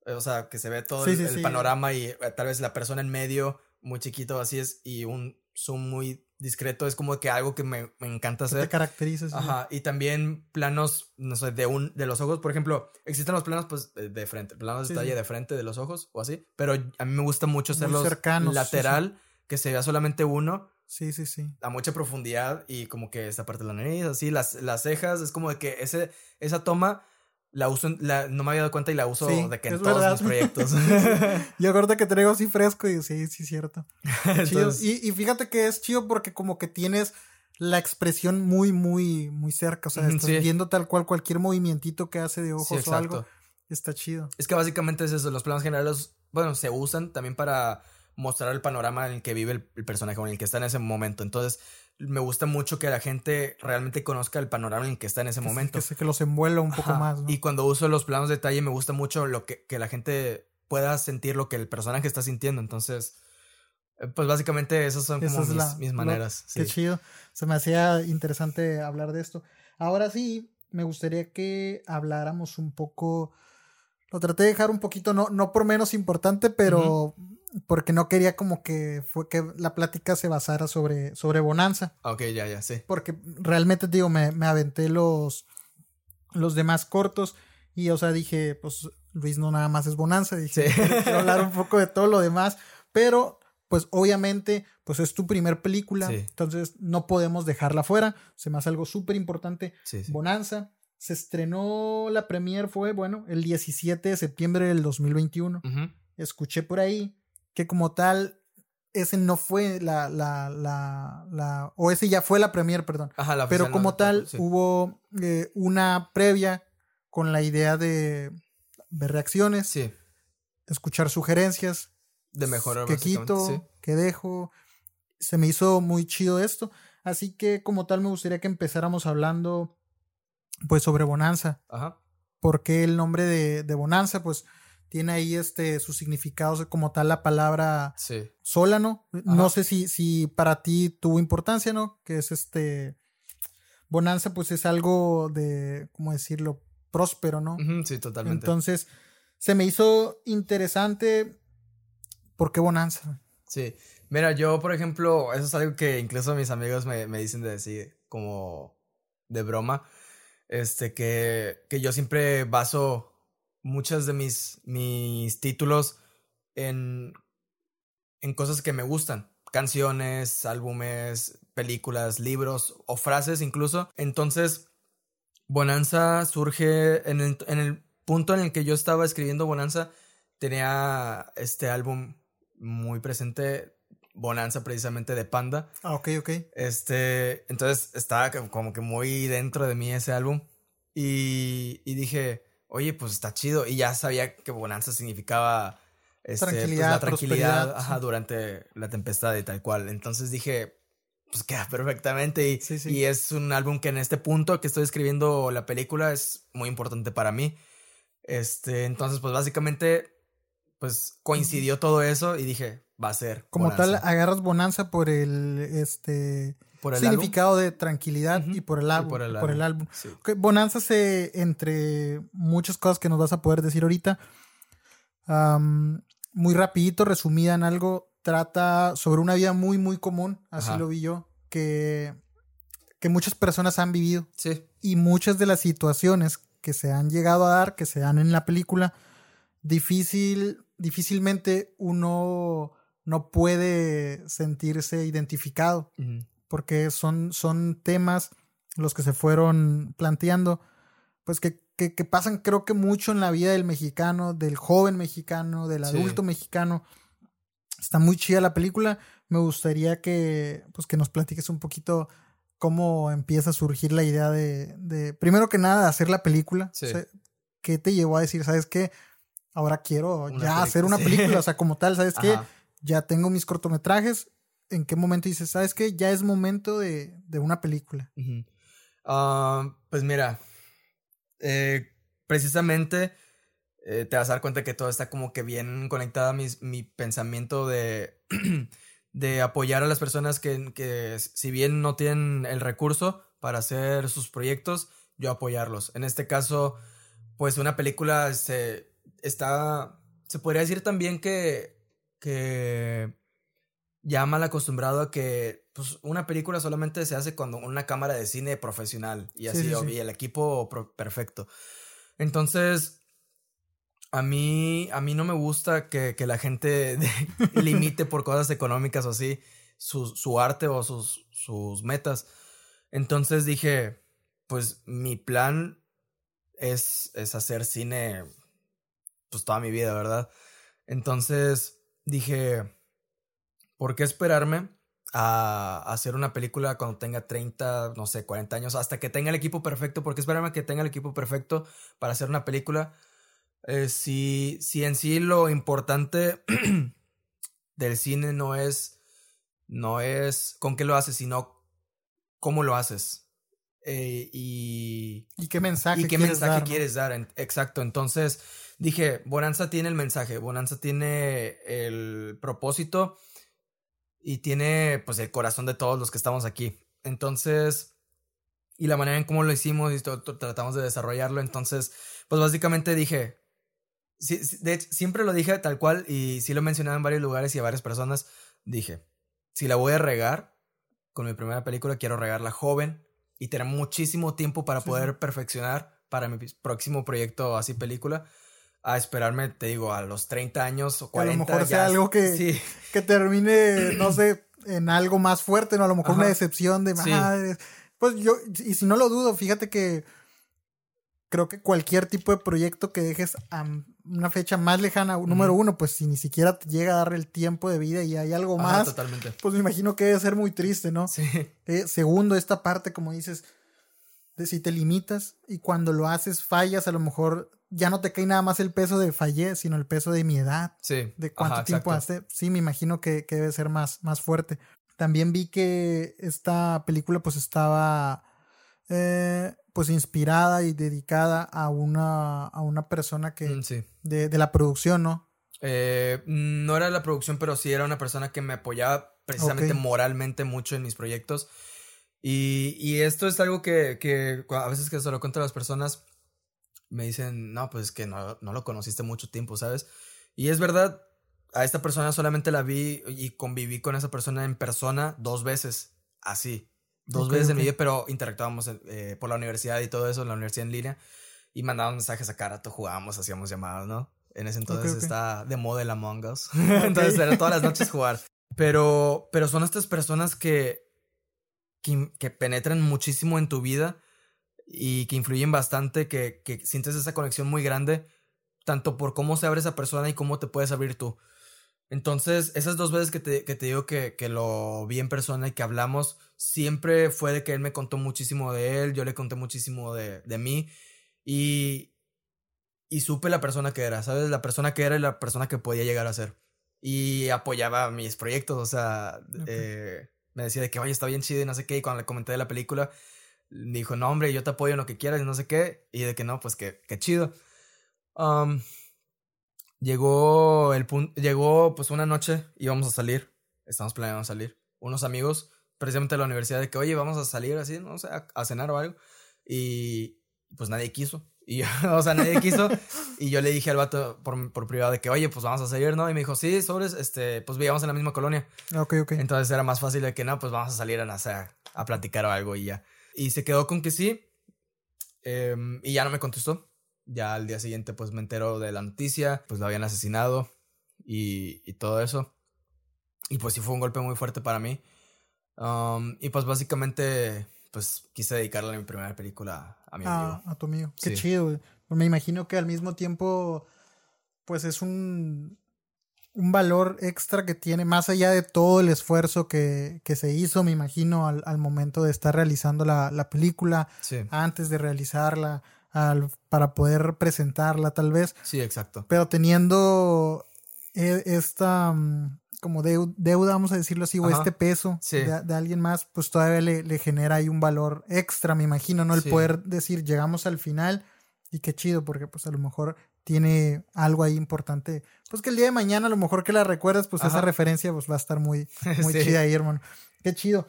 o sea, que se ve todo el, panorama y eh, tal vez la persona en medio, muy chiquito, así es, y un zoom muy discreto, es como que algo que me, me encanta hacer. Te caracteriza. Ajá, y también planos, no sé, de un, de los ojos, por ejemplo, existen los planos pues de, frente, planos de detalle de frente de los ojos o así, pero a mí me gusta mucho hacerlos cercanos, lateral, que se vea solamente uno. Sí, sí, sí. A mucha profundidad y como que esta parte de la nariz, así, las, las cejas, es como de que ese, esa toma la uso, la, no me había dado cuenta y la uso de que en todos mis proyectos. Yo acuerdo que traigo así fresco y sí, sí, cierto. Y, y, fíjate que es chido porque como que tienes la expresión muy, muy, muy cerca. O sea, estás viendo tal cual cualquier movimientito que hace de ojos o algo. Está chido. Es que básicamente es eso. Los planos generales, bueno, se usan también para mostrar el panorama en el que vive el, el personaje o en el que está en ese momento. Entonces, me gusta mucho que la gente realmente conozca el panorama en el que está en ese momento. Que, que los envuelva un poco más. Y cuando uso los planos de detalle me gusta mucho lo que, que la gente pueda sentir lo que el personaje está sintiendo. Entonces, eh, pues básicamente esas son como mis, maneras. Qué chido. Se me hacía interesante hablar de esto. Ahora sí, me gustaría que habláramos un poco. Lo traté de dejar un poquito, no, no por menos importante, pero porque no quería como que fue que la plática se basara sobre, sobre Bonanza. Ok, ya, ya, sí. Porque realmente, digo, me, me aventé los, los demás cortos y, o sea, dije, pues Luis no nada más es Bonanza, dije, quiero hablar un poco de todo lo demás, pero pues obviamente, pues es tu primer película, entonces no podemos dejarla fuera, se me hace algo súper importante. Bonanza, se estrenó, la premier fue, bueno, el 17 de septiembre del 2021. Escuché por ahí que como tal ese no fue la, la, la, la, o ese ya fue la premier, perdón. Ajá, la Pero como tal, sí. hubo eh, una previa con la idea de ver reacciones, Sí, escuchar sugerencias, de mejorar que quito, sí. que dejo. Se me hizo muy chido esto. Así que como tal me gustaría que empezáramos hablando pues sobre Bonanza. Ajá. ¿Por qué el nombre de, de Bonanza? Pues tiene ahí este su significado como tal la palabra Sí. Sólano. No Ajá. sé si, si para ti tuvo importancia, ¿no? Que es este. Bonanza, pues es algo de, ¿cómo decirlo? Próspero, ¿no? Sí, totalmente. Entonces, se me hizo interesante. ¿Por qué Bonanza? Sí. Mira, yo, por ejemplo, eso es algo que incluso mis amigos me, me dicen de decir, como de broma, este, que, que yo siempre baso muchas de mis, mis títulos en, en cosas que me gustan. Canciones, álbumes, películas, libros o frases incluso. Entonces, Bonanza surge en el, en el punto en el que yo estaba escribiendo Bonanza, tenía este álbum muy presente, Bonanza precisamente de Panda. Ah, ok, ok. Este, entonces estaba co- como que muy dentro de mí ese álbum y, y dije, oye, pues está chido. Y ya sabía que Bonanza significaba este, pues, Tranquilidad, la tranquilidad ajá, sí. durante la tempestad y tal cual. Entonces dije, pues queda perfectamente. Y, Sí, sí. y es un álbum que en este punto que estoy escribiendo la película es muy importante para mí. Este, entonces, pues básicamente, pues coincidió todo eso y dije, va a ser. Como tal, agarras Bonanza por el este por el álbum. significado de tranquilidad y por el álbum. por el por el álbum, sí. Bonanza se, entre muchas cosas que nos vas a poder decir ahorita, muy rapidito, resumida en algo, trata sobre una vida muy, muy común, así Ajá. lo vi yo, que, que muchas personas han vivido Sí, y muchas de las situaciones que se han llegado a dar, que se dan en la película, difícil, difícilmente uno no puede sentirse identificado porque son, son temas los que se fueron planteando, pues que, que, que pasan creo que mucho en la vida del mexicano, del joven mexicano, del Sí. adulto mexicano. Está muy chida la película. Me gustaría que, pues, que nos platiques un poquito cómo empieza a surgir la idea de, de primero que nada, de hacer la película. Sí. O sea, ¿Qué te llevó a decir, sabes qué? Ahora quiero Una ya película, hacer una película, o sea, como tal, ¿sabes qué? Ya tengo mis cortometrajes. ¿En qué momento dices, sabes qué? Ya es momento de, de una película. Ah, pues mira, eh, precisamente eh, te vas a dar cuenta que todo está como que bien conectado a mis- mi pensamiento de, de apoyar a las personas que, que si bien no tienen el recurso para hacer sus proyectos, yo apoyarlos. En este caso, pues una película se está, se podría decir también que, que ya mal acostumbrado a que pues, una película solamente se hace con una cámara de cine profesional y Sí, así, sí, sí. y el equipo perfecto. Entonces, a mí, a mí no me gusta que, que la gente limite por cosas económicas o así su, su arte o sus, sus metas. Entonces dije, pues mi plan es, es hacer cine pues toda mi vida, ¿verdad? Entonces dije, ¿por qué esperarme a hacer una película cuando tenga 30, no sé, 40 años, hasta que tenga el equipo perfecto? ¿Por qué esperarme a que tenga el equipo perfecto para hacer una película? Eh, si, si en sí lo importante del cine no es, no es con qué lo haces, sino cómo lo haces. Eh, y, ¿Y qué mensaje ¿Y qué quieres mensaje dar, quieres dar? Exacto. Entonces dije, Bonanza tiene el mensaje, Bonanza tiene el propósito y tiene pues el corazón de todos los que estamos aquí. Entonces, y la manera en cómo lo hicimos y tratamos de desarrollarlo. Entonces, pues básicamente dije, sí- de hecho, siempre lo dije tal cual y sí lo mencionaba en varios lugares y a varias personas. Dije, si la voy a regar con mi primera película, quiero regarla joven y tener muchísimo tiempo para Sí, poder perfeccionar para mi próximo proyecto así película. A esperarme, te digo, a los 30 años o Que a lo 40. mejor sea algo que- Sí, Que termine, no sé, en algo más fuerte, ¿no? A lo mejor una decepción de Sí. madre. Pues yo, y si no lo dudo, fíjate que creo que cualquier tipo de proyecto que dejes a una fecha más lejana, número uno, pues si ni siquiera te llega a dar el tiempo de vida y hay algo más, totalmente. pues me imagino que debe ser muy triste, ¿no? Sí. Eh, segundo, esta parte, como dices, de si te limitas y cuando lo haces fallas, a lo mejor ya no te cae nada más el peso de fallé, sino el peso de mi edad. Sí. De cuánto Ajá, tiempo hace. Sí, me imagino que, que debe ser más, más fuerte. También vi que esta película pues estaba eh, pues inspirada y dedicada a una, a una persona que Mm, sí. de, de la producción, ¿no? Eh, no era la producción, pero sí era una persona que me apoyaba precisamente moralmente mucho en mis proyectos. Y, y esto es algo que, que a veces que se lo cuento a las personas, me dicen, no, pues es que no, no lo conociste mucho tiempo, ¿sabes? Y es verdad, a esta persona solamente la vi y conviví con esa persona en persona dos veces, así. Dos veces en ok. mi vida, pero interactuábamos eh, por la universidad y todo eso, en la universidad en línea. Y mandábamos mensajes a cada rato, jugábamos, hacíamos llamadas, ¿no? En ese entonces está de moda el Among Us. entonces era todas las noches jugar. Pero, pero son estas personas que, que, que penetran muchísimo en tu vida y que influyen bastante, que, que sientes esa conexión muy grande, tanto por cómo se abre esa persona y cómo te puedes abrir tú. Entonces, esas dos veces que te, que te digo que, que lo vi en persona y que hablamos, siempre fue de que él me contó muchísimo de él, yo le conté muchísimo de, de mí y, y supe la persona que era, ¿sabes? La persona que era y la persona que podía llegar a ser. Y apoyaba mis proyectos, o sea, eh, me decía de que, oye, está bien chido y no sé qué, y cuando le comenté de la película, dijo, no, hombre, yo te apoyo en lo que quieras y no sé qué, y de que no, pues que, que chido. Um, llegó el punto, llegó pues una noche, íbamos a salir, estamos planeando salir, unos amigos, precisamente de la universidad, de que, oye, vamos a salir así, no sé, a, a cenar o algo, y pues nadie quiso. Y, o sea, nadie quiso. y yo le dije al vato por, por privado de que, oye, pues vamos a salir, ¿no? Y me dijo, sí, sobres, este, pues vivíamos en la misma colonia. Ok, ok. Entonces era más fácil de que no, pues vamos a salir a, no sé, a platicar o algo y ya. Y se quedó con que sí. em, y ya no me contestó. Ya al día siguiente, pues me entero de la noticia, pues lo habían asesinado y, y todo eso. Y pues sí fue un golpe muy fuerte para mí. Um, y pues básicamente, pues quise dedicarle mi primera película a mi amigo. Ah, a tu amigo. Qué Sí. chido, me imagino que al mismo tiempo, pues es un, un valor extra que tiene, más allá de todo el esfuerzo que, que se hizo, me imagino, al, al momento de estar realizando la, la película, Sí, antes de realizarla, al, para poder presentarla tal vez, sí, exacto. pero teniendo e- esta mm, como deu- deuda, vamos a decirlo así, o Ajá. este peso Sí. de, de alguien más, pues todavía le, le genera ahí un valor extra, me imagino, ¿no? El Sí. poder decir, llegamos al final y qué chido, porque pues a lo mejor tiene algo ahí importante, pues que el día de mañana a lo mejor que la recuerdas, pues esa referencia pues va a estar muy, muy Sí. chida ahí, hermano. Qué chido.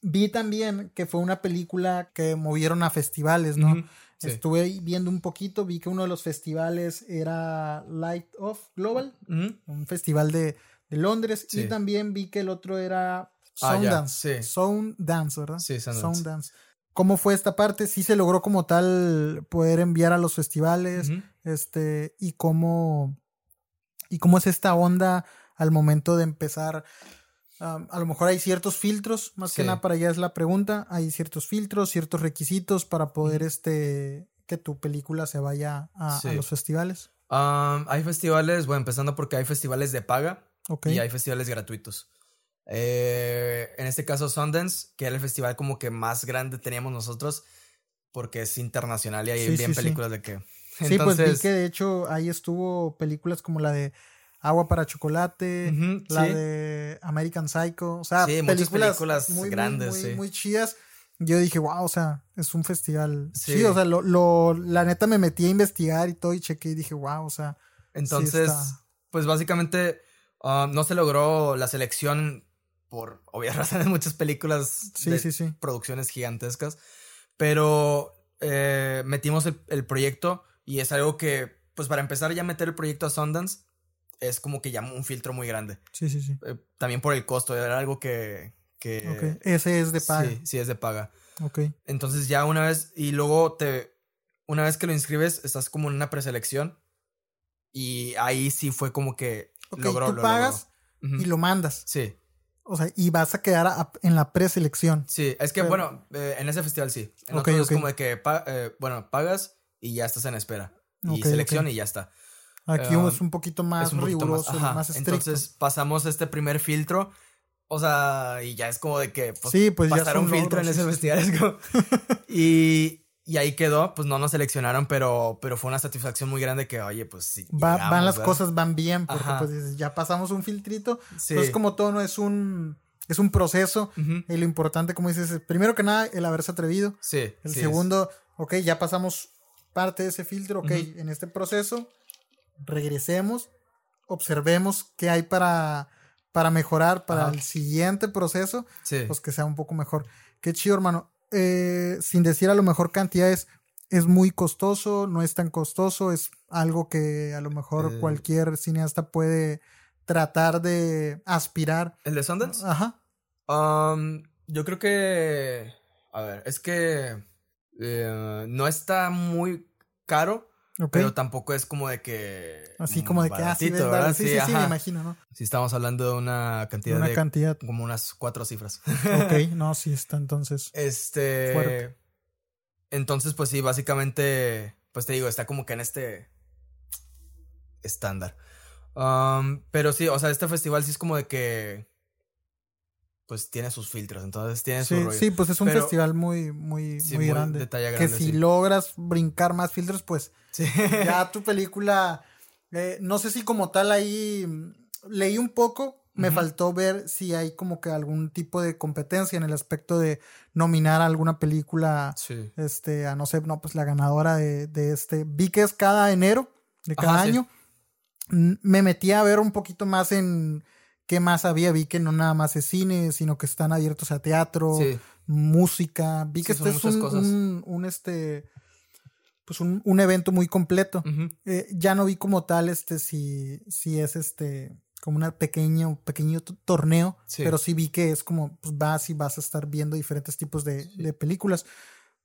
Vi también que fue una película que movieron a festivales, ¿no? Sí. Estuve viendo un poquito, vi que uno de los festivales era Light of Global, un festival de, de Londres, y también vi que el otro era Ah, ya, Soundance. sí. Soundance, ¿verdad? Sí, Sundance. Soundance. ¿Cómo fue esta parte? Sí se logró como tal poder enviar a los festivales. Este, y cómo, y cómo es esta onda al momento de empezar. Um, a lo mejor hay ciertos filtros, más que nada para allá es la pregunta. Hay ciertos filtros, ciertos requisitos para poder este que tu película se vaya a, los festivales. Um, hay festivales, bueno, empezando porque hay festivales de paga y hay festivales gratuitos. Eh, en este caso, Sundance, que era el festival como que más grande teníamos nosotros, porque es internacional y hay Sí, bien películas de que. Sí, pues vi que de hecho ahí estuvo películas como la de Agua para Chocolate, la sí. de American Psycho, o sea, Sí, muchas películas, películas muy, grandes, muy, sí. muy chidas. Yo dije, wow, o sea, es un festival. Sí, o sea, lo, lo- la neta me metí a investigar y todo y chequé y dije, wow, o sea, Entonces, pues básicamente um, no se logró la selección por obvias razones, muchas películas sí, de sí, sí. producciones gigantescas, pero eh, metimos el, el proyecto y es algo que, pues para empezar ya meter el proyecto a Sundance, es como que ya un filtro muy grande. Sí, sí, sí. Eh, también por el costo, era algo que... que ok. Ese es de paga. Sí, sí, es de paga. Ok. Entonces ya una vez, y luego te, una vez que lo inscribes, estás como en una preselección y ahí sí fue como que logró, tú lo pagas logró. Y lo mandas. Sí, O sea, y vas a quedar a- en la preselección. sí, es que Pero- bueno, eh, en ese festival sí. En otros es como de que, pa- eh, bueno, pagas y ya estás en espera. Y Ok, selección ok. y ya está. Aquí Um, es un poquito más es un poquito riguroso, ajá. más, estricto. Entonces pasamos este primer filtro. O sea, y ya es como de que pues, sí, pues pasar un filtro en ese festival. es como- y, y ahí quedó, pues no nos seleccionaron, pero, pero fue una satisfacción muy grande que, oye, pues sí. Va- llegamos, van las ¿verdad? cosas van bien porque Ajá. pues ya pasamos un filtrito. Sí. Pues como todo no es un es un proceso Ujú. y lo importante como dices, es, primero que nada el haberse atrevido. Sí. El sí, segundo, ok, ya pasamos parte de ese filtro, ok, en este proceso regresemos, observemos qué hay para para mejorar para Ajá. el siguiente proceso, Sí. pues que sea un poco mejor. Qué chido, hermano. Eh, sin decir a lo mejor cantidades, es muy costoso, no es tan costoso, es algo que a lo mejor Eh. cualquier cineasta puede tratar de aspirar. ¿El de Sundance? Ajá. Um, yo creo que. A ver, es que. eh, no está muy caro, pero tampoco es como de que. Así como de que, ah, sí, sí, sí, sí, me imagino, ¿no? Sí, estamos hablando de una cantidad Una de cantidad. como unas cuatro cifras. Ok, no, sí está entonces. Este. Fuerte. Entonces, pues sí, básicamente. Pues te digo, está como que en este. estándar. Um, pero sí, o sea, este festival sí es como de que. Pues tiene sus filtros, entonces tiene su Sí, rollo. sí, pues es un Pero- festival muy, muy, Sí, muy grande. que si sí. logras brincar más filtros, pues ya tu película, eh, no sé si como tal ahí mm, leí un poco, me faltó ver si hay como que algún tipo de competencia en el aspecto de nominar a alguna película, Sí. este, a no sé, no, pues la ganadora de, de este, vi que es cada enero de cada Ajá, año, Mm, me metí a ver un poquito más en qué más había, vi que no nada más es cine, sino que están abiertos a teatro, Sí. música. Vi que Sí, este es un, un, un, este pues un, un evento muy completo. Eh, ya no vi como tal este si, si es este como un pequeño t- torneo, Sí. pero sí vi que es como pues vas y vas a estar viendo diferentes tipos de, películas.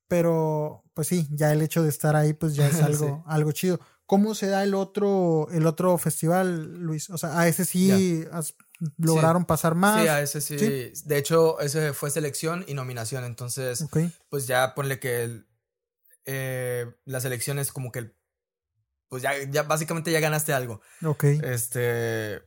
Pero pues sí, ya el hecho de estar ahí pues ya es algo, algo chido. ¿Cómo se da el otro, el otro festival, Luis? O sea, a ese sí has- lograron pasar más. Sí, a ese sí. Sí. De hecho, ese fue selección y nominación. Entonces, pues ya ponle que el, eh, la selección es como que el, pues ya, ya básicamente ya ganaste algo. Ok. Este.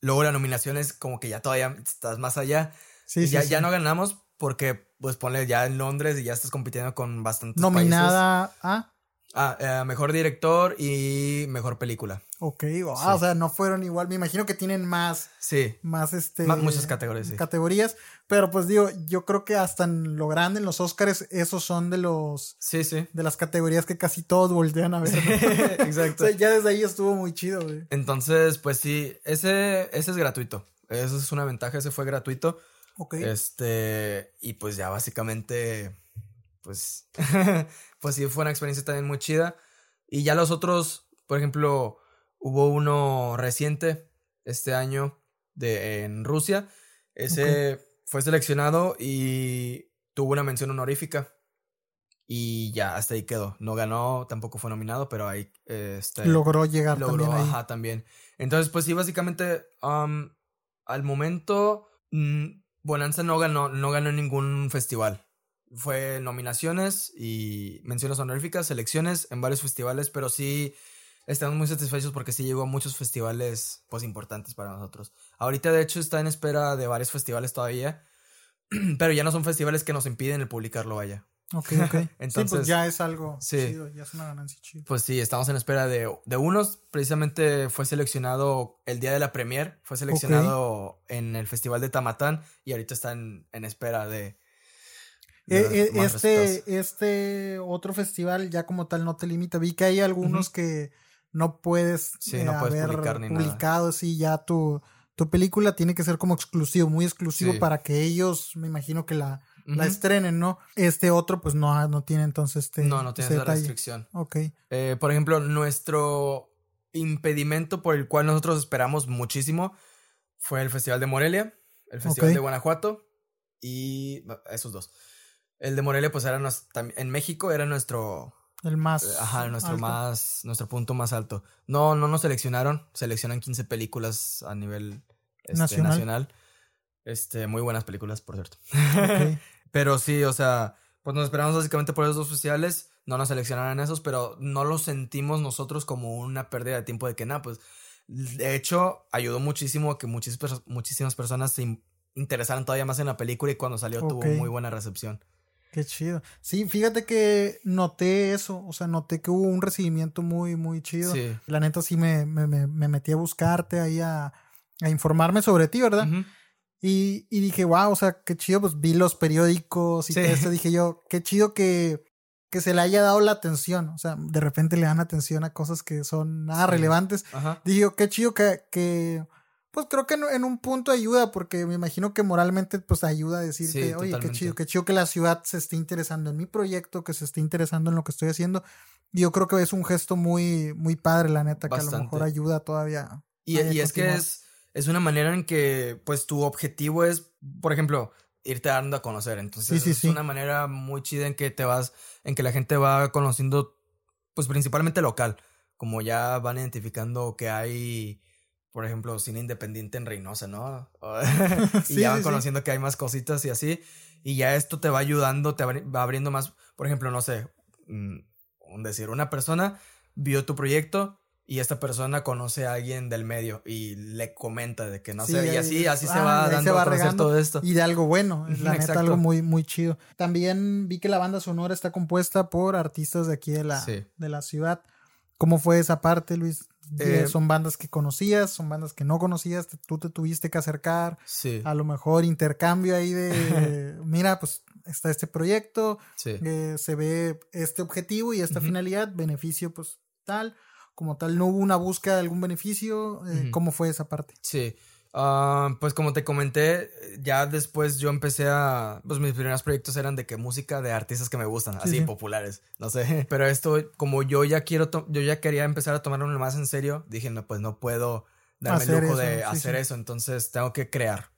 Luego la nominación es como que ya todavía estás más allá. Sí, y sí, ya, sí. ya no ganamos porque, pues ponle ya en Londres y ya estás compitiendo con bastantes países. Nominada a. Ah, eh, mejor director y mejor película. Ok, ah, Sí. o sea, no fueron igual. Me imagino que tienen más, Sí. más este. Más- muchas categorías, sí. categorías. Pero pues digo, yo creo que hasta en lo grande, en los Oscars, esos son de los. Sí, sí. de las categorías que casi todos voltean a ver. ¿no? Exacto. O sea, ya desde ahí estuvo muy chido, güey. Entonces, pues sí, ese, ese es gratuito. Esa es una ventaja, ese fue gratuito. Ok. Este, y pues ya básicamente, pues, pues sí, fue una experiencia también muy chida. Y ya los otros, por ejemplo, hubo uno reciente este año de, en Rusia. Ese fue seleccionado y tuvo una mención honorífica. Y ya, hasta ahí quedó. No ganó, tampoco fue nominado, pero ahí, este, Logró llegar logró, también ahí. ajá, también. Entonces, pues sí, básicamente, um, al momento, mm, Bonanza no ganó, no ganó ningún festival. Fue nominaciones y menciones honoríficas, selecciones en varios festivales, pero sí estamos muy satisfechos porque sí llegó a muchos festivales, pues, importantes para nosotros. Ahorita, de hecho, está en espera de varios festivales todavía, pero ya no son festivales que nos impiden el publicarlo, vaya. Ok, ok. sí, Entonces, pues ya es algo sí. chido, ya es una ganancia chida. Pues sí, estamos en espera de, de unos. Precisamente fue seleccionado el día de la premier, fue seleccionado en el Festival de Tamatán y ahorita están en espera de... Eh, eh, este, este otro festival ya como tal no te limita. Vi que hay algunos que no puedes, Sí, eh, no puedes haber publicar ni nada. publicado. Sí, ya tu, tu película tiene que ser como exclusivo, muy exclusivo Sí. para que ellos, me imagino que la, estrenen, ¿no? Este otro, pues no, no tiene entonces este. No, no tiene esa detalle. restricción. Ok. Eh, por ejemplo, nuestro impedimento por el cual nosotros esperamos muchísimo fue el Festival de Morelia, el Festival de Guanajuato y esos dos. El de Morelia, pues era tam- en México era nuestro El más. Eh, Ajá, nuestro alto. más, nuestro punto más alto. No, no nos seleccionaron, seleccionan 15 películas a nivel este, Nacional. nacional. Este, muy buenas películas, por cierto. Pero sí, o sea, pues nos esperamos básicamente por esos dos festivales. no nos seleccionaron esos, pero no lo sentimos nosotros como una pérdida de tiempo de que nada, pues de hecho ayudó muchísimo a que muchísimas, muchísimas personas se interesaran todavía más en la película y cuando salió tuvo muy buena recepción. Qué chido. Sí, fíjate que noté eso, o sea, noté que hubo un recibimiento muy, muy chido. Sí. La neta sí me, me, me, metí a buscarte ahí a, a informarme sobre ti, ¿verdad? y, y, dije, wow, o sea, qué chido, pues vi los periódicos y todo eso, dije yo, qué chido que, que se le haya dado la atención, o sea, de repente le dan atención a cosas que son nada relevantes. Dije yo, qué chido que, que pues creo que en, un punto ayuda, porque me imagino que moralmente pues ayuda a decir que, oye, qué chido, qué chido que la ciudad se esté interesando en mi proyecto, que se esté interesando en lo que estoy haciendo. Y yo creo que es un gesto muy, muy padre, la neta, que a lo mejor ayuda todavía. Y, y es que es, es una manera en que, pues, tu objetivo es, por ejemplo, irte dando a conocer. Entonces, es una manera muy chida en que te vas, en que la gente va conociendo, pues, principalmente local. Como ya van identificando que hay por ejemplo, cine independiente en Reynosa, ¿no? y ya van conociendo que hay más cositas y así. Y ya esto te va ayudando, te va abriendo más. Por ejemplo, no sé, un decir, una persona vio tu proyecto y esta persona conoce a alguien del medio y le comenta de que no sé, y así, así se va dando a conocer todo esto. Y de algo bueno, la neta, algo muy, muy chido. También vi que la banda sonora está compuesta por artistas de aquí de la, de la ciudad. ¿Cómo fue esa parte, Luis? Eh, son bandas que conocías, son bandas que no conocías, tú te tuviste que acercar. Sí. A lo mejor intercambio ahí de, mira, pues está este proyecto, eh, se ve este objetivo y esta finalidad, beneficio pues tal. Como tal, no hubo una búsqueda de algún beneficio. Eh, ¿Cómo fue esa parte? Sí. Ah, pues como te comenté, ya después yo empecé a, pues mis primeros proyectos eran de que música de artistas que me gustan, así populares, no sé. Pero esto, como yo ya quiero, yo ya quería empezar a tomarlo más en serio, dije, no, pues no puedo darme el lujo de hacer eso, entonces tengo que crear.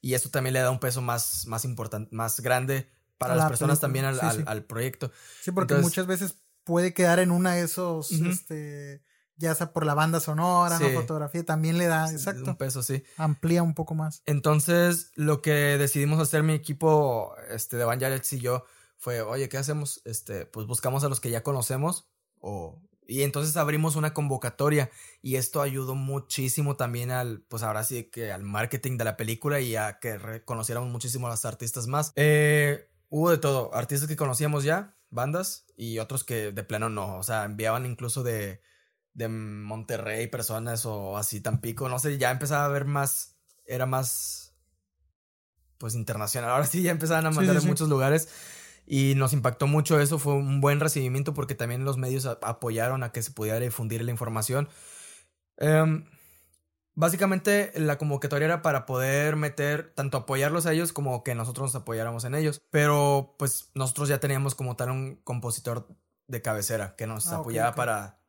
Y esto también le da un peso más, más importante, más grande para las personas también al, al, proyecto. Sí, porque muchas veces puede quedar en una de esos, este ya sea por la banda sonora, la fotografía, también le da, exacto. Un peso, sí. Amplía un poco más. Entonces, lo que decidimos hacer mi equipo este, de Alex y yo fue, oye, ¿qué hacemos? Este, pues buscamos a los que ya conocemos o... Y entonces abrimos una convocatoria y esto ayudó muchísimo también al, pues ahora sí que al marketing de la película y a que reconociéramos muchísimo a los artistas más. Eh, hubo de todo, artistas que conocíamos ya, bandas y otros que de plano no, o sea, enviaban incluso de, de Monterrey, personas o así, Tampico, no sé, ya empezaba a ver más, era más, pues internacional. Ahora sí, ya empezaban a mandar en muchos lugares y nos impactó mucho eso, fue un buen recibimiento porque también los medios apoyaron a que se pudiera difundir la información. Em, básicamente la convocatoria era para poder meter, tanto apoyarlos a ellos como que nosotros nos apoyáramos en ellos, pero pues nosotros ya teníamos como tal un compositor de cabecera que nos ah, apoyaba para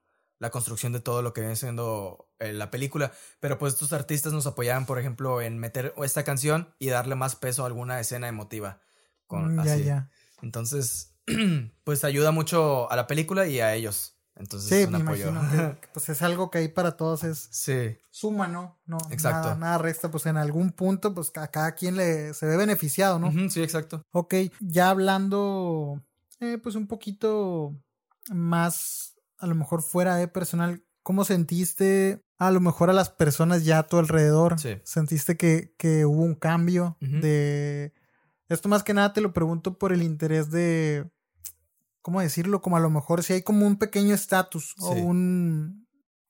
la construcción de todo lo que viene siendo eh, la película. Pero pues estos artistas nos apoyaban, por ejemplo, en meter esta canción y darle más peso a alguna escena emotiva. Con, mm, ya, ya. Entonces, pues ayuda mucho a la película y a ellos. Entonces, sí, me Imagino que, pues es algo que ahí para todos es sí. suma, ¿no? No, exacto. Nada, resta, pues en algún punto, pues a cada quien le se ve beneficiado, ¿no? sí, exacto. Ok, ya hablando, eh, pues un poquito más a lo mejor fuera de personal, ¿cómo sentiste a lo mejor a las personas ya a tu alrededor? ¿Sentiste que, que, hubo un cambio de... Esto más que nada te lo pregunto por el interés de... ¿Cómo decirlo? Como a lo mejor si hay como un pequeño estatus o un,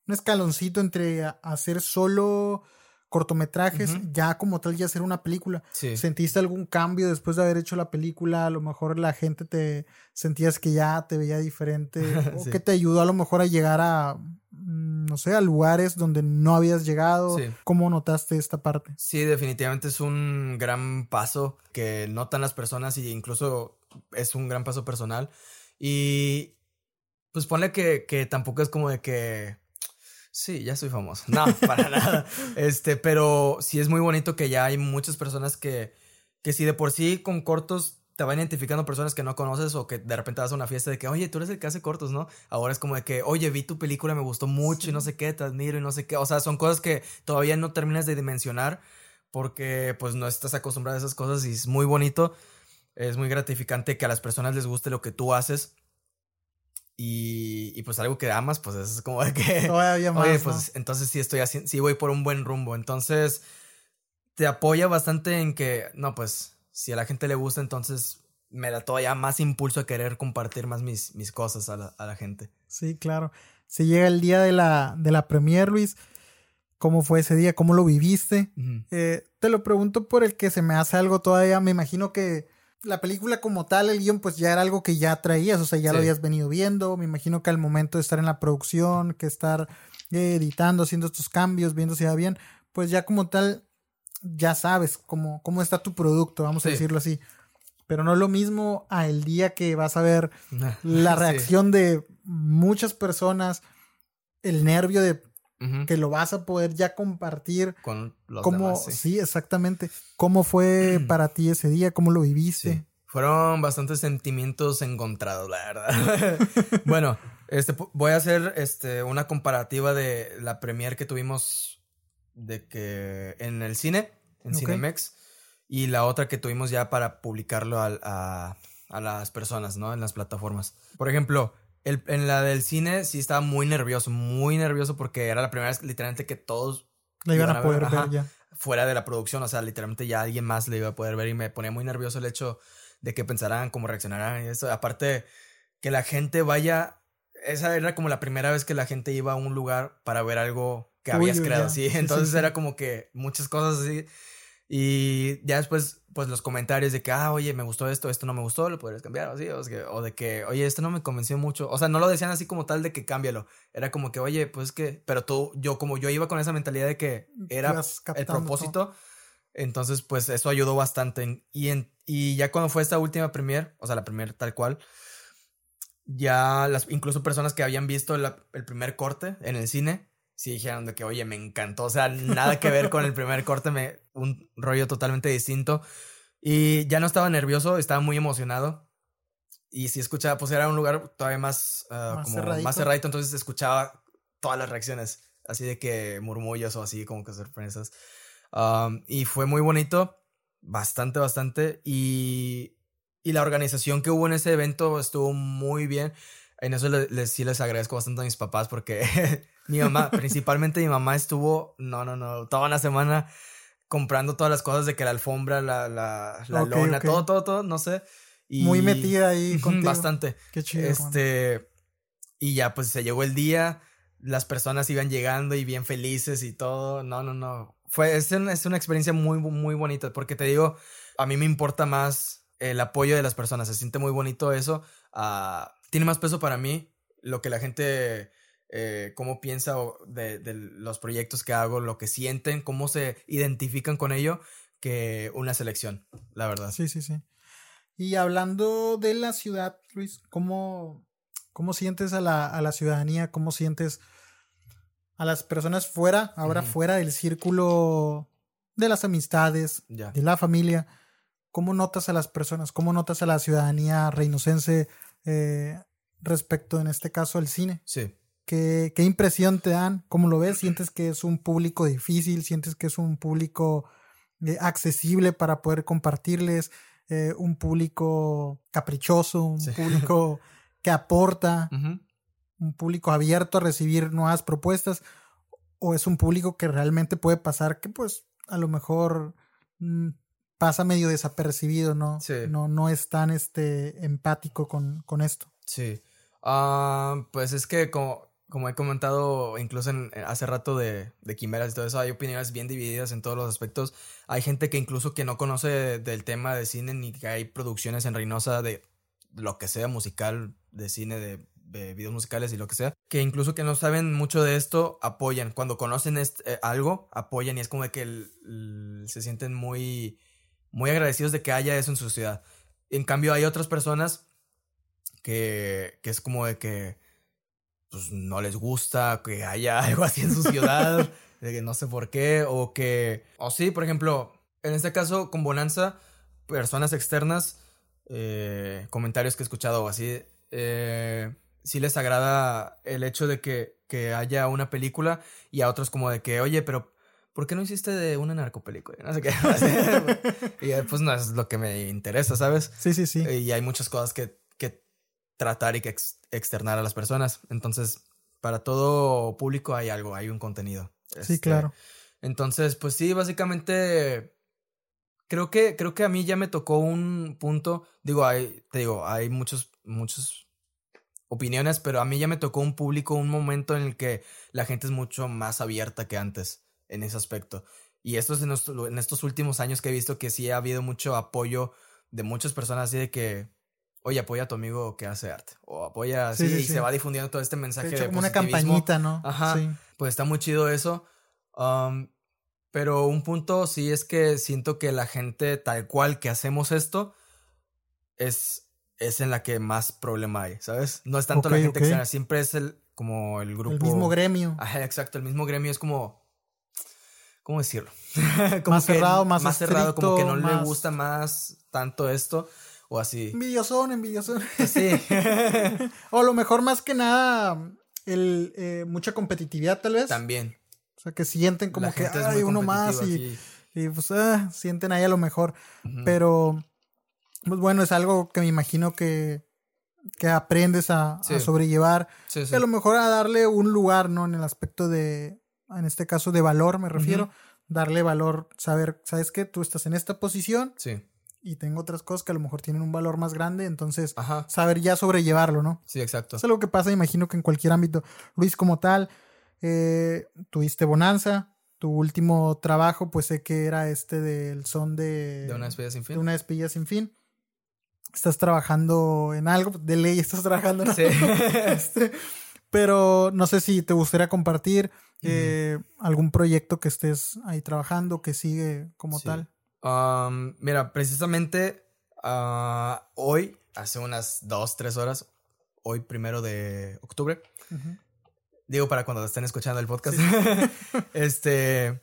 un escaloncito entre hacer solo cortometrajes, ya como tal ya hacer una película. ¿Sentiste algún cambio después de haber hecho la película? A lo mejor la gente te sentías que ya te veía diferente o que te ayudó a lo mejor a llegar a mm, no sé, a lugares donde no habías llegado. ¿Cómo notaste esta parte? Sí, definitivamente es un gran paso que notan las personas y incluso es un gran paso personal. Y pues ponle que, que tampoco es como de que Sí, ya soy famoso. No, para nada. Este, pero sí es muy bonito que ya hay muchas personas que, que si de por sí con cortos te van identificando personas que no conoces o que de repente vas a una fiesta de que, oye, tú eres el que hace cortos, ¿no? Ahora es como de que, oye, vi tu película, me gustó mucho y no sé qué, te admiro y no sé qué. O sea, son cosas que todavía no terminas de dimensionar porque pues no estás acostumbrado a esas cosas y es muy bonito. Es muy gratificante que a las personas les guste lo que tú haces y, y pues algo que amas, pues es como de que... Todavía más. Oye, ¿no? pues entonces sí estoy haciendo, sí voy por un buen rumbo. Entonces, te apoya bastante en que, no, pues, si a la gente le gusta, entonces me da todavía más impulso a querer compartir más mis, mis cosas a la, a la gente. Sí, claro. Si llega el día de la, de la premier, Luis, ¿cómo fue ese día? ¿Cómo lo viviste? Eh, te lo pregunto por el que se me hace algo todavía. Me imagino que la película como tal, el guion, pues ya era algo que ya traías, o sea, ya lo habías venido viendo. Me imagino que al momento de estar en la producción, que estar eh, editando, haciendo estos cambios, viendo si va bien, pues ya como tal, ya sabes cómo, cómo está tu producto, vamos a decirlo así. Pero no es lo mismo a el día que vas a ver la Sí. reacción de muchas personas, el nervio de Que lo vas a poder ya compartir Con los ¿Cómo, demás, sí. sí. exactamente. ¿Cómo fue para ti ese día? ¿Cómo lo viviste? Sí. Fueron bastantes sentimientos encontrados, la verdad. bueno, este, voy a hacer este, una comparativa de la premier que tuvimos de que en el cine, en Ok. Cinemex, y la otra que tuvimos ya para publicarlo a, a las personas, ¿no? En las plataformas. Por ejemplo, el- en la del cine sí estaba muy nervioso, muy nervioso porque era la primera vez literalmente que todos La iban Iban a a poder ver, ver ajá. ya. fuera de la producción, o sea, literalmente ya alguien más le iba a poder ver y me ponía muy nervioso el hecho de que pensarán, cómo reaccionarán y eso. Aparte, que la gente vaya, esa era como la primera vez que la gente iba a un lugar para ver algo que habías Tuyo, creado, ya. sí. Sí, sí, Entonces sí. era como que muchas cosas así. Y ya después, pues los comentarios de que, ah, oye, me gustó esto, esto no me gustó, lo podrías cambiar, o así, o, que- o de que, oye, esto no me convenció mucho. O sea, no lo decían así como tal de que cámbialo. Era como que, oye, pues que, pero tú, yo, como yo iba con esa mentalidad de que era Ibas el todo. propósito. Entonces, pues eso ayudó bastante. Y, en, y ya cuando fue esta última premier, o sea, la premier tal cual, ya las, incluso personas que habían visto la- el primer corte en el cine, sí dijeron de que, oye, me encantó. O sea, nada que ver con el primer corte, me, un rollo totalmente distinto. Y ya no estaba nervioso, estaba muy emocionado. Y si escuchaba, pues era un lugar todavía más, Más como cerradito. más cerradito, entonces escuchaba todas las reacciones, así de que murmullos o así como que sorpresas. Um, y fue muy bonito, bastante, bastante. Y, y la organización que hubo en ese evento estuvo muy bien. En eso le- les, sí les agradezco bastante a mis papás porque mi mamá, principalmente mi mamá estuvo, no, no, no, toda una semana comprando todas las cosas de que la alfombra, la, la, la Ok, lona, ok. todo, todo, todo, no sé. Y, Muy metida ahí contigo. Bastante. Qué chido. Este, y ya pues se llegó el día, las personas iban llegando y bien felices y todo. No, no, no. Fue, es, un- es una experiencia muy, muy bonita porque te digo, a mí me importa más el apoyo de las personas. Se siente muy bonito eso. Tiene más peso para mí lo que la gente, eh, cómo piensa de, de los proyectos que hago, lo que sienten, cómo se identifican con ello, que una selección, la verdad. Sí, sí, sí. Y hablando de la ciudad, Luis, ¿cómo, cómo sientes a la, a la ciudadanía? ¿Cómo sientes a las personas fuera, ahora fuera del círculo de las amistades, Ya. de la familia? ¿Cómo notas a las personas? ¿Cómo notas a la ciudadanía reinocense eh, respecto, en este caso, al cine? Sí. ¿Qué, ¿Qué impresión te dan? ¿Cómo lo ves? ¿Sientes que es un público difícil? ¿Sientes que es un público eh, accesible para poder compartirles? Eh, ¿Un público caprichoso? ¿Un Sí. público que aporta? ¿Un público abierto a recibir nuevas propuestas? ¿O es un público que realmente puede pasar que pues a lo mejor mm, pasa medio desapercibido, ¿no? Sí. No, no es tan este, empático con, con esto. Sí. Ah, pues es que como, como he comentado incluso en, hace rato de, de quimeras y todo eso, hay opiniones bien divididas en todos los aspectos. Hay gente que incluso que no conoce del tema de cine ni que hay producciones en Reynosa de lo que sea musical, de cine, de, de videos musicales y lo que sea, que incluso que no saben mucho de esto, apoyan. Cuando conocen eh, algo, apoyan y es como de que el- el- se sienten muy, muy agradecidos de que haya eso en su ciudad. En cambio, hay otras personas que, que es como de que pues no les gusta que haya algo así en su ciudad, de que no sé por qué, o que, o sí, por ejemplo, en este caso con Bonanza, personas externas, eh, comentarios que he escuchado o así, eh, sí les agrada el hecho de que, que haya una película y a otros como de que, oye, pero ¿por qué no hiciste de una narcopelícula? No sé qué. y eh, pues no es lo que me interesa, ¿sabes? Sí, sí, sí. Y hay muchas cosas que, que tratar y que externar a las personas. Entonces, para todo público hay algo, hay un contenido. Sí, este, claro. Entonces, pues sí, básicamente creo que creo que a mí ya me tocó un punto, digo, hay te digo, hay muchos muchos opiniones, pero a mí ya me tocó un público, un momento en el que la gente es mucho más abierta que antes en ese aspecto. Y esto es en, en estos últimos años que he visto que sí ha habido mucho apoyo de muchas personas así de que, oye, apoya a tu amigo que hace arte. O apoya así y se va difundiendo todo este mensaje. De como una campañita, ¿no? Ajá. Pues está muy chido eso. Um, pero un punto sí es que siento que la gente tal cual que hacemos esto es, es en la que más problema hay, ¿sabes? No es tanto la gente externa, siempre es el como el grupo. El mismo gremio. Ajá, exacto, el mismo gremio es como. ¿Cómo decirlo? como más cerrado, más, más cerrado, como que no le gusta más tanto esto o así. Envidiosón, envidiosón. Sí. o a lo mejor más que nada el, eh, mucha competitividad tal vez. También. O sea, que sienten como que hay uno más y, y, pues ah, sienten ahí a lo mejor. Pero, pues bueno, es algo que me imagino que, que aprendes a, sobrellevar. a lo mejor a darle un lugar, ¿no? En el aspecto de, en este caso, de valor, me refiero. Darle valor, saber, ¿sabes qué? Tú estás en esta posición. Sí. Y tengo otras cosas que a lo mejor tienen un valor más grande, entonces saber ya sobrellevarlo, ¿no? Sí, exacto. Es algo que pasa, imagino que en cualquier ámbito. Luis, como tal, eh, tuviste Bonanza, tu último trabajo, pues sé que era este del son de... De una despedida sin fin. De una despedida sin fin. Estás trabajando en algo, de ley estás trabajando en sí. este, pero no sé si te gustaría compartir eh, algún proyecto que estés ahí trabajando, que sigue como tal. Um, mira, precisamente uh, hoy, hace unas dos, tres horas, hoy primero de octubre, Digo, para cuando estén escuchando el podcast. este.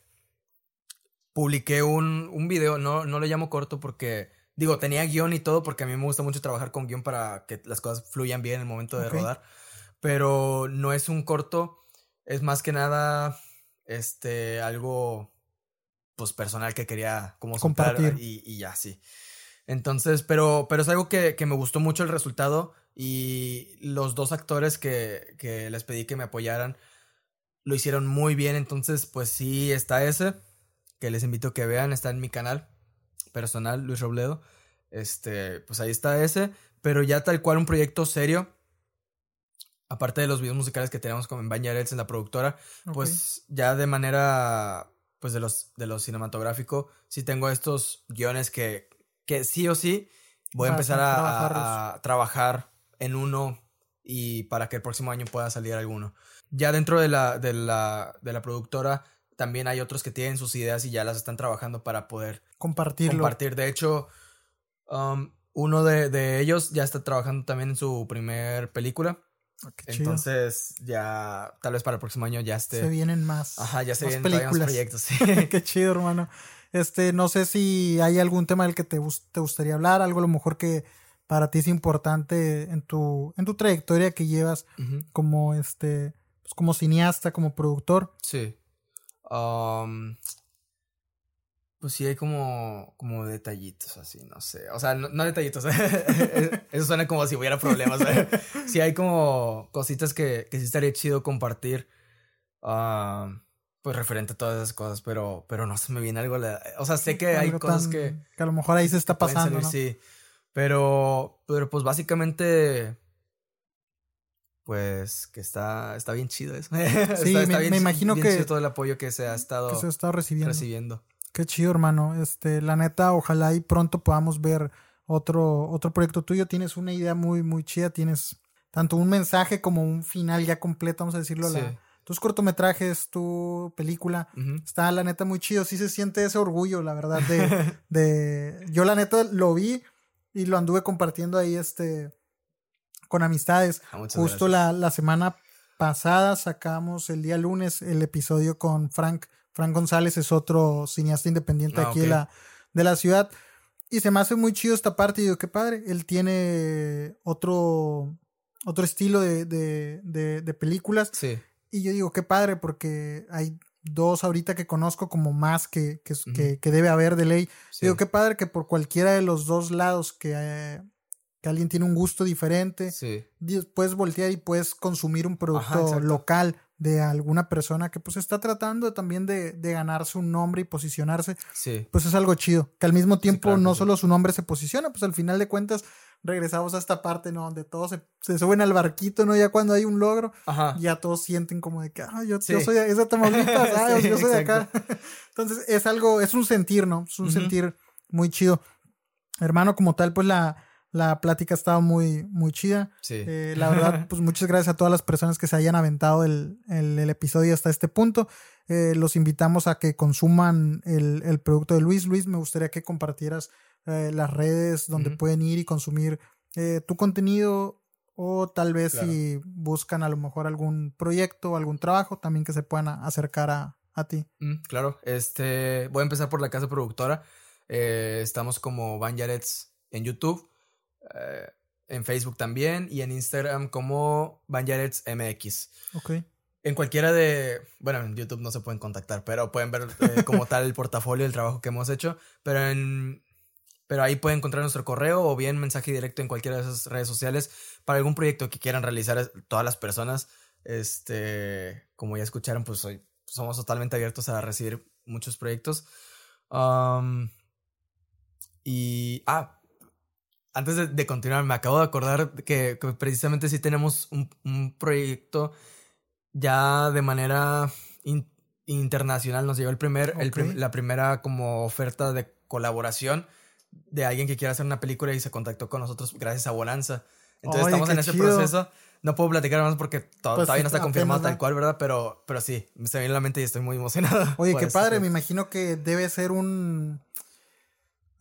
Publiqué un, un video, no, no lo llamo corto porque. Digo, tenía guion y todo porque a mí me gusta mucho trabajar con guion para que las cosas fluyan bien en el momento de rodar. Pero no es un corto, es más que nada este algo pues personal que quería como compartir y, y, ya sí. Entonces, pero, pero es algo que, que me gustó mucho el resultado y los dos actores que, que les pedí que me apoyaran lo hicieron muy bien. Entonces, pues sí, está ese. Que les invito a que vean. Está en mi canal personal, Luis Robledo. Este, pues ahí está ese. Pero ya tal cual un proyecto serio. Aparte de los videos musicales que tenemos con Bañarets en la productora. Pues ya de manera. Pues de los, de lo cinematográfico. Sí tengo estos guiones que, que sí o sí voy a empezar a, trabajar en uno y para que el próximo año pueda salir alguno. Ya dentro de la, de la, de la productora también hay otros que tienen sus ideas y ya las están trabajando para poder compartirlo. compartir. De hecho, um, uno de, ellos ya está trabajando también en su primer película. Ah, Entonces, ya tal vez para el próximo año ya esté. Se vienen más. Ajá, ya se vienen películas. más proyectos. Qué chido, hermano. Este, no sé si hay algún tema del que te, te gustaría hablar, algo a lo mejor que para ti es importante en tu, en tu trayectoria que llevas como este, pues como cineasta, como productor. Sí. Um, pues sí hay como, como detallitos así, no sé. O sea, no, detallitos. Eso suena como si hubiera problemas. sí hay como cositas que, que sí estaría chido compartir. Um, pues referente a todas esas cosas, pero, pero no se me viene algo. O sea, sé que hay cosas que. Que a lo mejor ahí se está pasando. Sí. Pero, pero pues básicamente, pues que está, está bien chido eso. Sí, me, imagino que todo el apoyo que se ha estado, se ha estado recibiendo. recibiendo. Qué chido, hermano. Este, la neta, ojalá y pronto podamos ver otro, otro proyecto tuyo. Tienes una idea muy, muy chida. Tienes tanto un mensaje como un final ya completo, vamos a decirlo. tus cortometrajes, tu película. Está la neta muy chido. Sí se siente ese orgullo, la verdad, de, de... Yo la neta lo vi y lo anduve compartiendo ahí este con amistades. Ah, Justo la, la, semana pasada sacamos el día lunes el episodio con Frank. Frank González es otro cineasta independiente ah, aquí de, la, de la ciudad. Y se me hace muy chido esta parte. Y digo, qué padre. Él tiene otro, otro estilo de, de, de, películas. Sí. Y yo digo, qué padre, porque hay dos ahorita que conozco como más que, que, que, debe haber de ley. Digo, qué padre que por cualquiera de los dos lados que, que alguien tiene un gusto diferente. Sí. Di- Puedes voltear y puedes consumir un producto local de alguna persona que pues está tratando también de, de ganarse un nombre y posicionarse. Sí. Pues es algo chido. Que al mismo tiempo claro no sí. solo su nombre se posiciona, pues al final de cuentas regresamos a esta parte, ¿no? Donde todos se, se suben al barquito, ¿no? Ya cuando hay un logro, Ajá. ya todos sienten como de que, ah, yo, soy de, Tamaulipas, ah, yo soy de acá. Entonces es algo, es un sentir, ¿no? Es un sentir muy chido. Hermano, como tal, pues la, la plática estaba muy, muy chida. Sí. Eh, la verdad, pues muchas gracias a todas las personas que se hayan aventado el, el, el episodio hasta este punto. Eh, los invitamos a que consuman el, el producto de Luis. Luis, me gustaría que compartieras eh, las redes donde pueden ir y consumir eh, tu contenido o tal vez Claro. si buscan a lo mejor algún proyecto o algún trabajo también que se puedan acercar a, a ti. Mm, claro, este, voy a empezar por la casa productora. Eh, estamos como Van Yarets en YouTube, eh, en Facebook también y en Instagram como Van Yarets MX. Ok. En cualquiera de, bueno, en YouTube no se pueden contactar, pero pueden ver eh, como tal el portafolio, el trabajo que hemos hecho, pero en, pero ahí pueden encontrar nuestro correo o bien mensaje directo en cualquiera de esas redes sociales para algún proyecto que quieran realizar todas las personas. Este, como ya escucharon, pues hoy somos totalmente abiertos a recibir muchos proyectos. Y, ah, antes de, de continuar, me acabo de acordar que, que precisamente sí tenemos un, un proyecto ya de manera in- internacional. Nos llegó el primer, el prim- Ok. la primera como oferta de colaboración de alguien que quiera hacer una película y se contactó con nosotros gracias a Bonanza. Entonces Oye, estamos en ese chido. proceso. No puedo platicar más porque to- Pues todavía no está confirmado tal cual, ¿verdad? Pero, pero sí, se me viene a la mente y estoy muy emocionado. Oye, qué padre, me imagino que debe ser un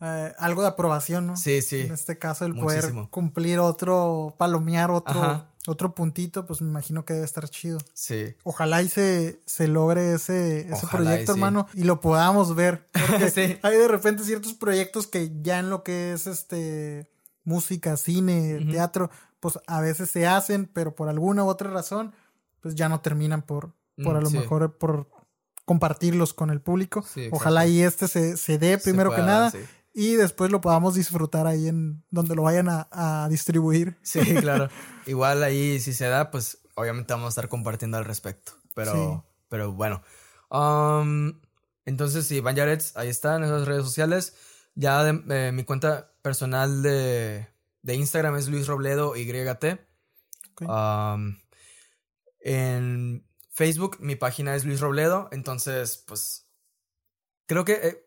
eh, algo de aprobación, ¿no? Sí, sí. En este caso, el poder cumplir otro, palomear otro, Ajá. otro puntito, pues me imagino que debe estar chido. Sí. Ojalá y se, se logre ese, ese Ojalá y proyecto, sí. hermano, y lo podamos ver. Porque Sí. hay de repente ciertos proyectos que ya en lo que es este música, cine, teatro, pues a veces se hacen, pero por alguna u otra razón, pues ya no terminan por, por a Mm, lo sí. mejor por compartirlos con el público. Ojalá y este se, se dé Se primero que nada. Y después lo podamos disfrutar ahí en donde lo vayan a, a distribuir. Sí, claro. Igual ahí, si se da, pues obviamente vamos a estar compartiendo al respecto. Pero, Sí. pero bueno. Um, entonces, sí, Van Yarets, ahí está en esas redes sociales. Ya de- eh, mi cuenta personal de, de Instagram es Luis Robledo YT. Ok. Um, en Facebook, mi página es Luis Robledo. Entonces, pues. Creo que. eh,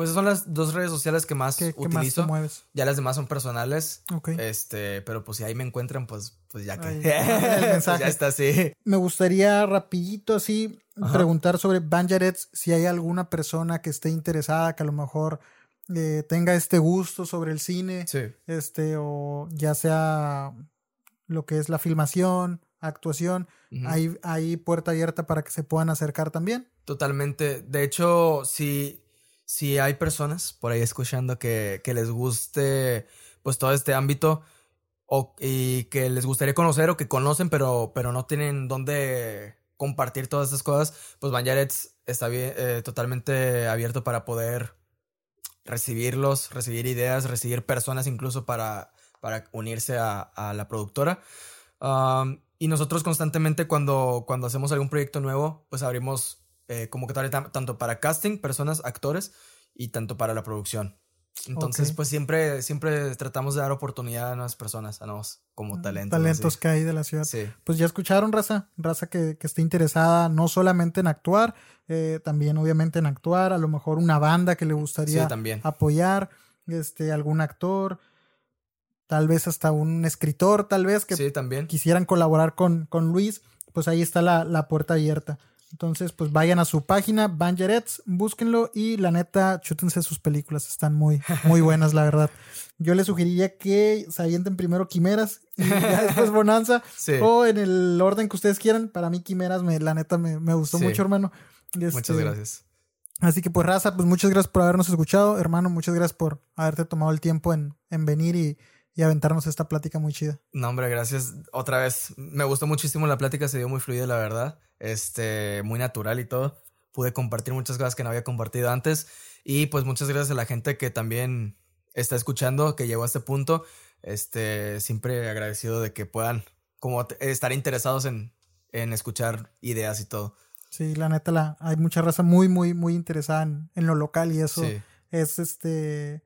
pues son las dos redes sociales que más ¿Qué, qué más utilizo. mueves? ya las demás son personales. Ok. Este, pero pues si ahí me encuentran, pues, pues ya que. El Pues mensaje. ya está, sí. Me gustaría rapidito así Ajá. preguntar sobre Banjarets si hay alguna persona que esté interesada que a lo mejor eh, tenga este gusto sobre el cine, Sí. este o ya sea lo que es la filmación, actuación, hay puerta abierta para que se puedan acercar también. Totalmente. De hecho, si, si hay personas por ahí escuchando que, que les guste pues todo este ámbito o, y que les gustaría conocer o que conocen pero, pero no tienen dónde compartir todas estas cosas, pues Banjarets está bien, eh, totalmente abierto para poder recibirlos, recibir ideas, recibir personas incluso para, para unirse a, la productora. Y nosotros constantemente cuando, cuando hacemos algún proyecto nuevo, pues abrimos eh, convocatoria tanto para casting, personas, actores, y tanto para la producción. Entonces, pues siempre, siempre tratamos de dar oportunidad a nuevas personas, a nuevos como talentos. Mm, Talentos así. que hay de la ciudad. Sí, Pues ya escucharon, raza, raza que, que esté interesada no solamente en actuar, eh, también obviamente en actuar, a lo mejor una banda que le gustaría sí, también. apoyar, este, algún actor, tal vez hasta un escritor, tal vez que Sí, también. quisieran colaborar con, con Luis, pues ahí está la, la puerta abierta. Entonces, pues vayan a su página, Banjarets, búsquenlo y la neta, chútense sus películas, están muy, muy buenas, la verdad. Yo les sugeriría que se avienten primero Quimeras y ya después Bonanza, Sí. o en el orden que ustedes quieran. Para mí, Quimeras, me, la neta, me, me gustó Sí. mucho, hermano. Este, Muchas gracias. Así que pues raza, pues muchas gracias por habernos escuchado, hermano, muchas gracias por haberte tomado el tiempo en, en venir y, y aventarnos esta plática muy chida. No, hombre, gracias otra vez. Me gustó muchísimo la plática, se dio muy fluida, la verdad. Este, muy natural y todo. Pude compartir muchas cosas que no había compartido antes. Y pues muchas gracias a la gente que también está escuchando, que llegó a este punto. este, siempre agradecido de que puedan como estar interesados en, en escuchar ideas y todo. Sí, la neta, la, hay mucha raza muy, muy, muy interesada en, lo local y eso es este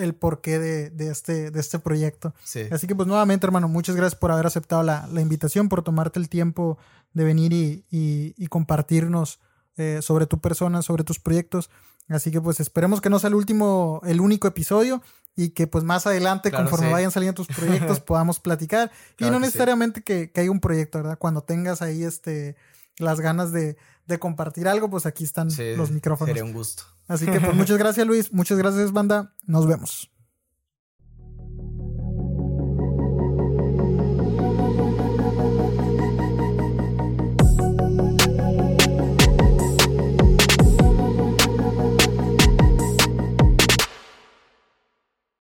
el porqué de, de, este, de este proyecto. Sí. Así que pues nuevamente, hermano, muchas gracias por haber aceptado la, la invitación, por tomarte el tiempo de venir y, y, compartirnos eh, sobre tu persona, sobre tus proyectos. Así que pues esperemos que no sea el último, el único episodio y que pues más adelante, conforme vayan saliendo tus proyectos, podamos platicar. y no necesariamente que, que, haya un proyecto, ¿verdad? Cuando tengas ahí este las ganas de, de compartir algo, pues aquí están los micrófonos. Sería un gusto. Así que pues muchas gracias Luis, muchas gracias banda, nos vemos.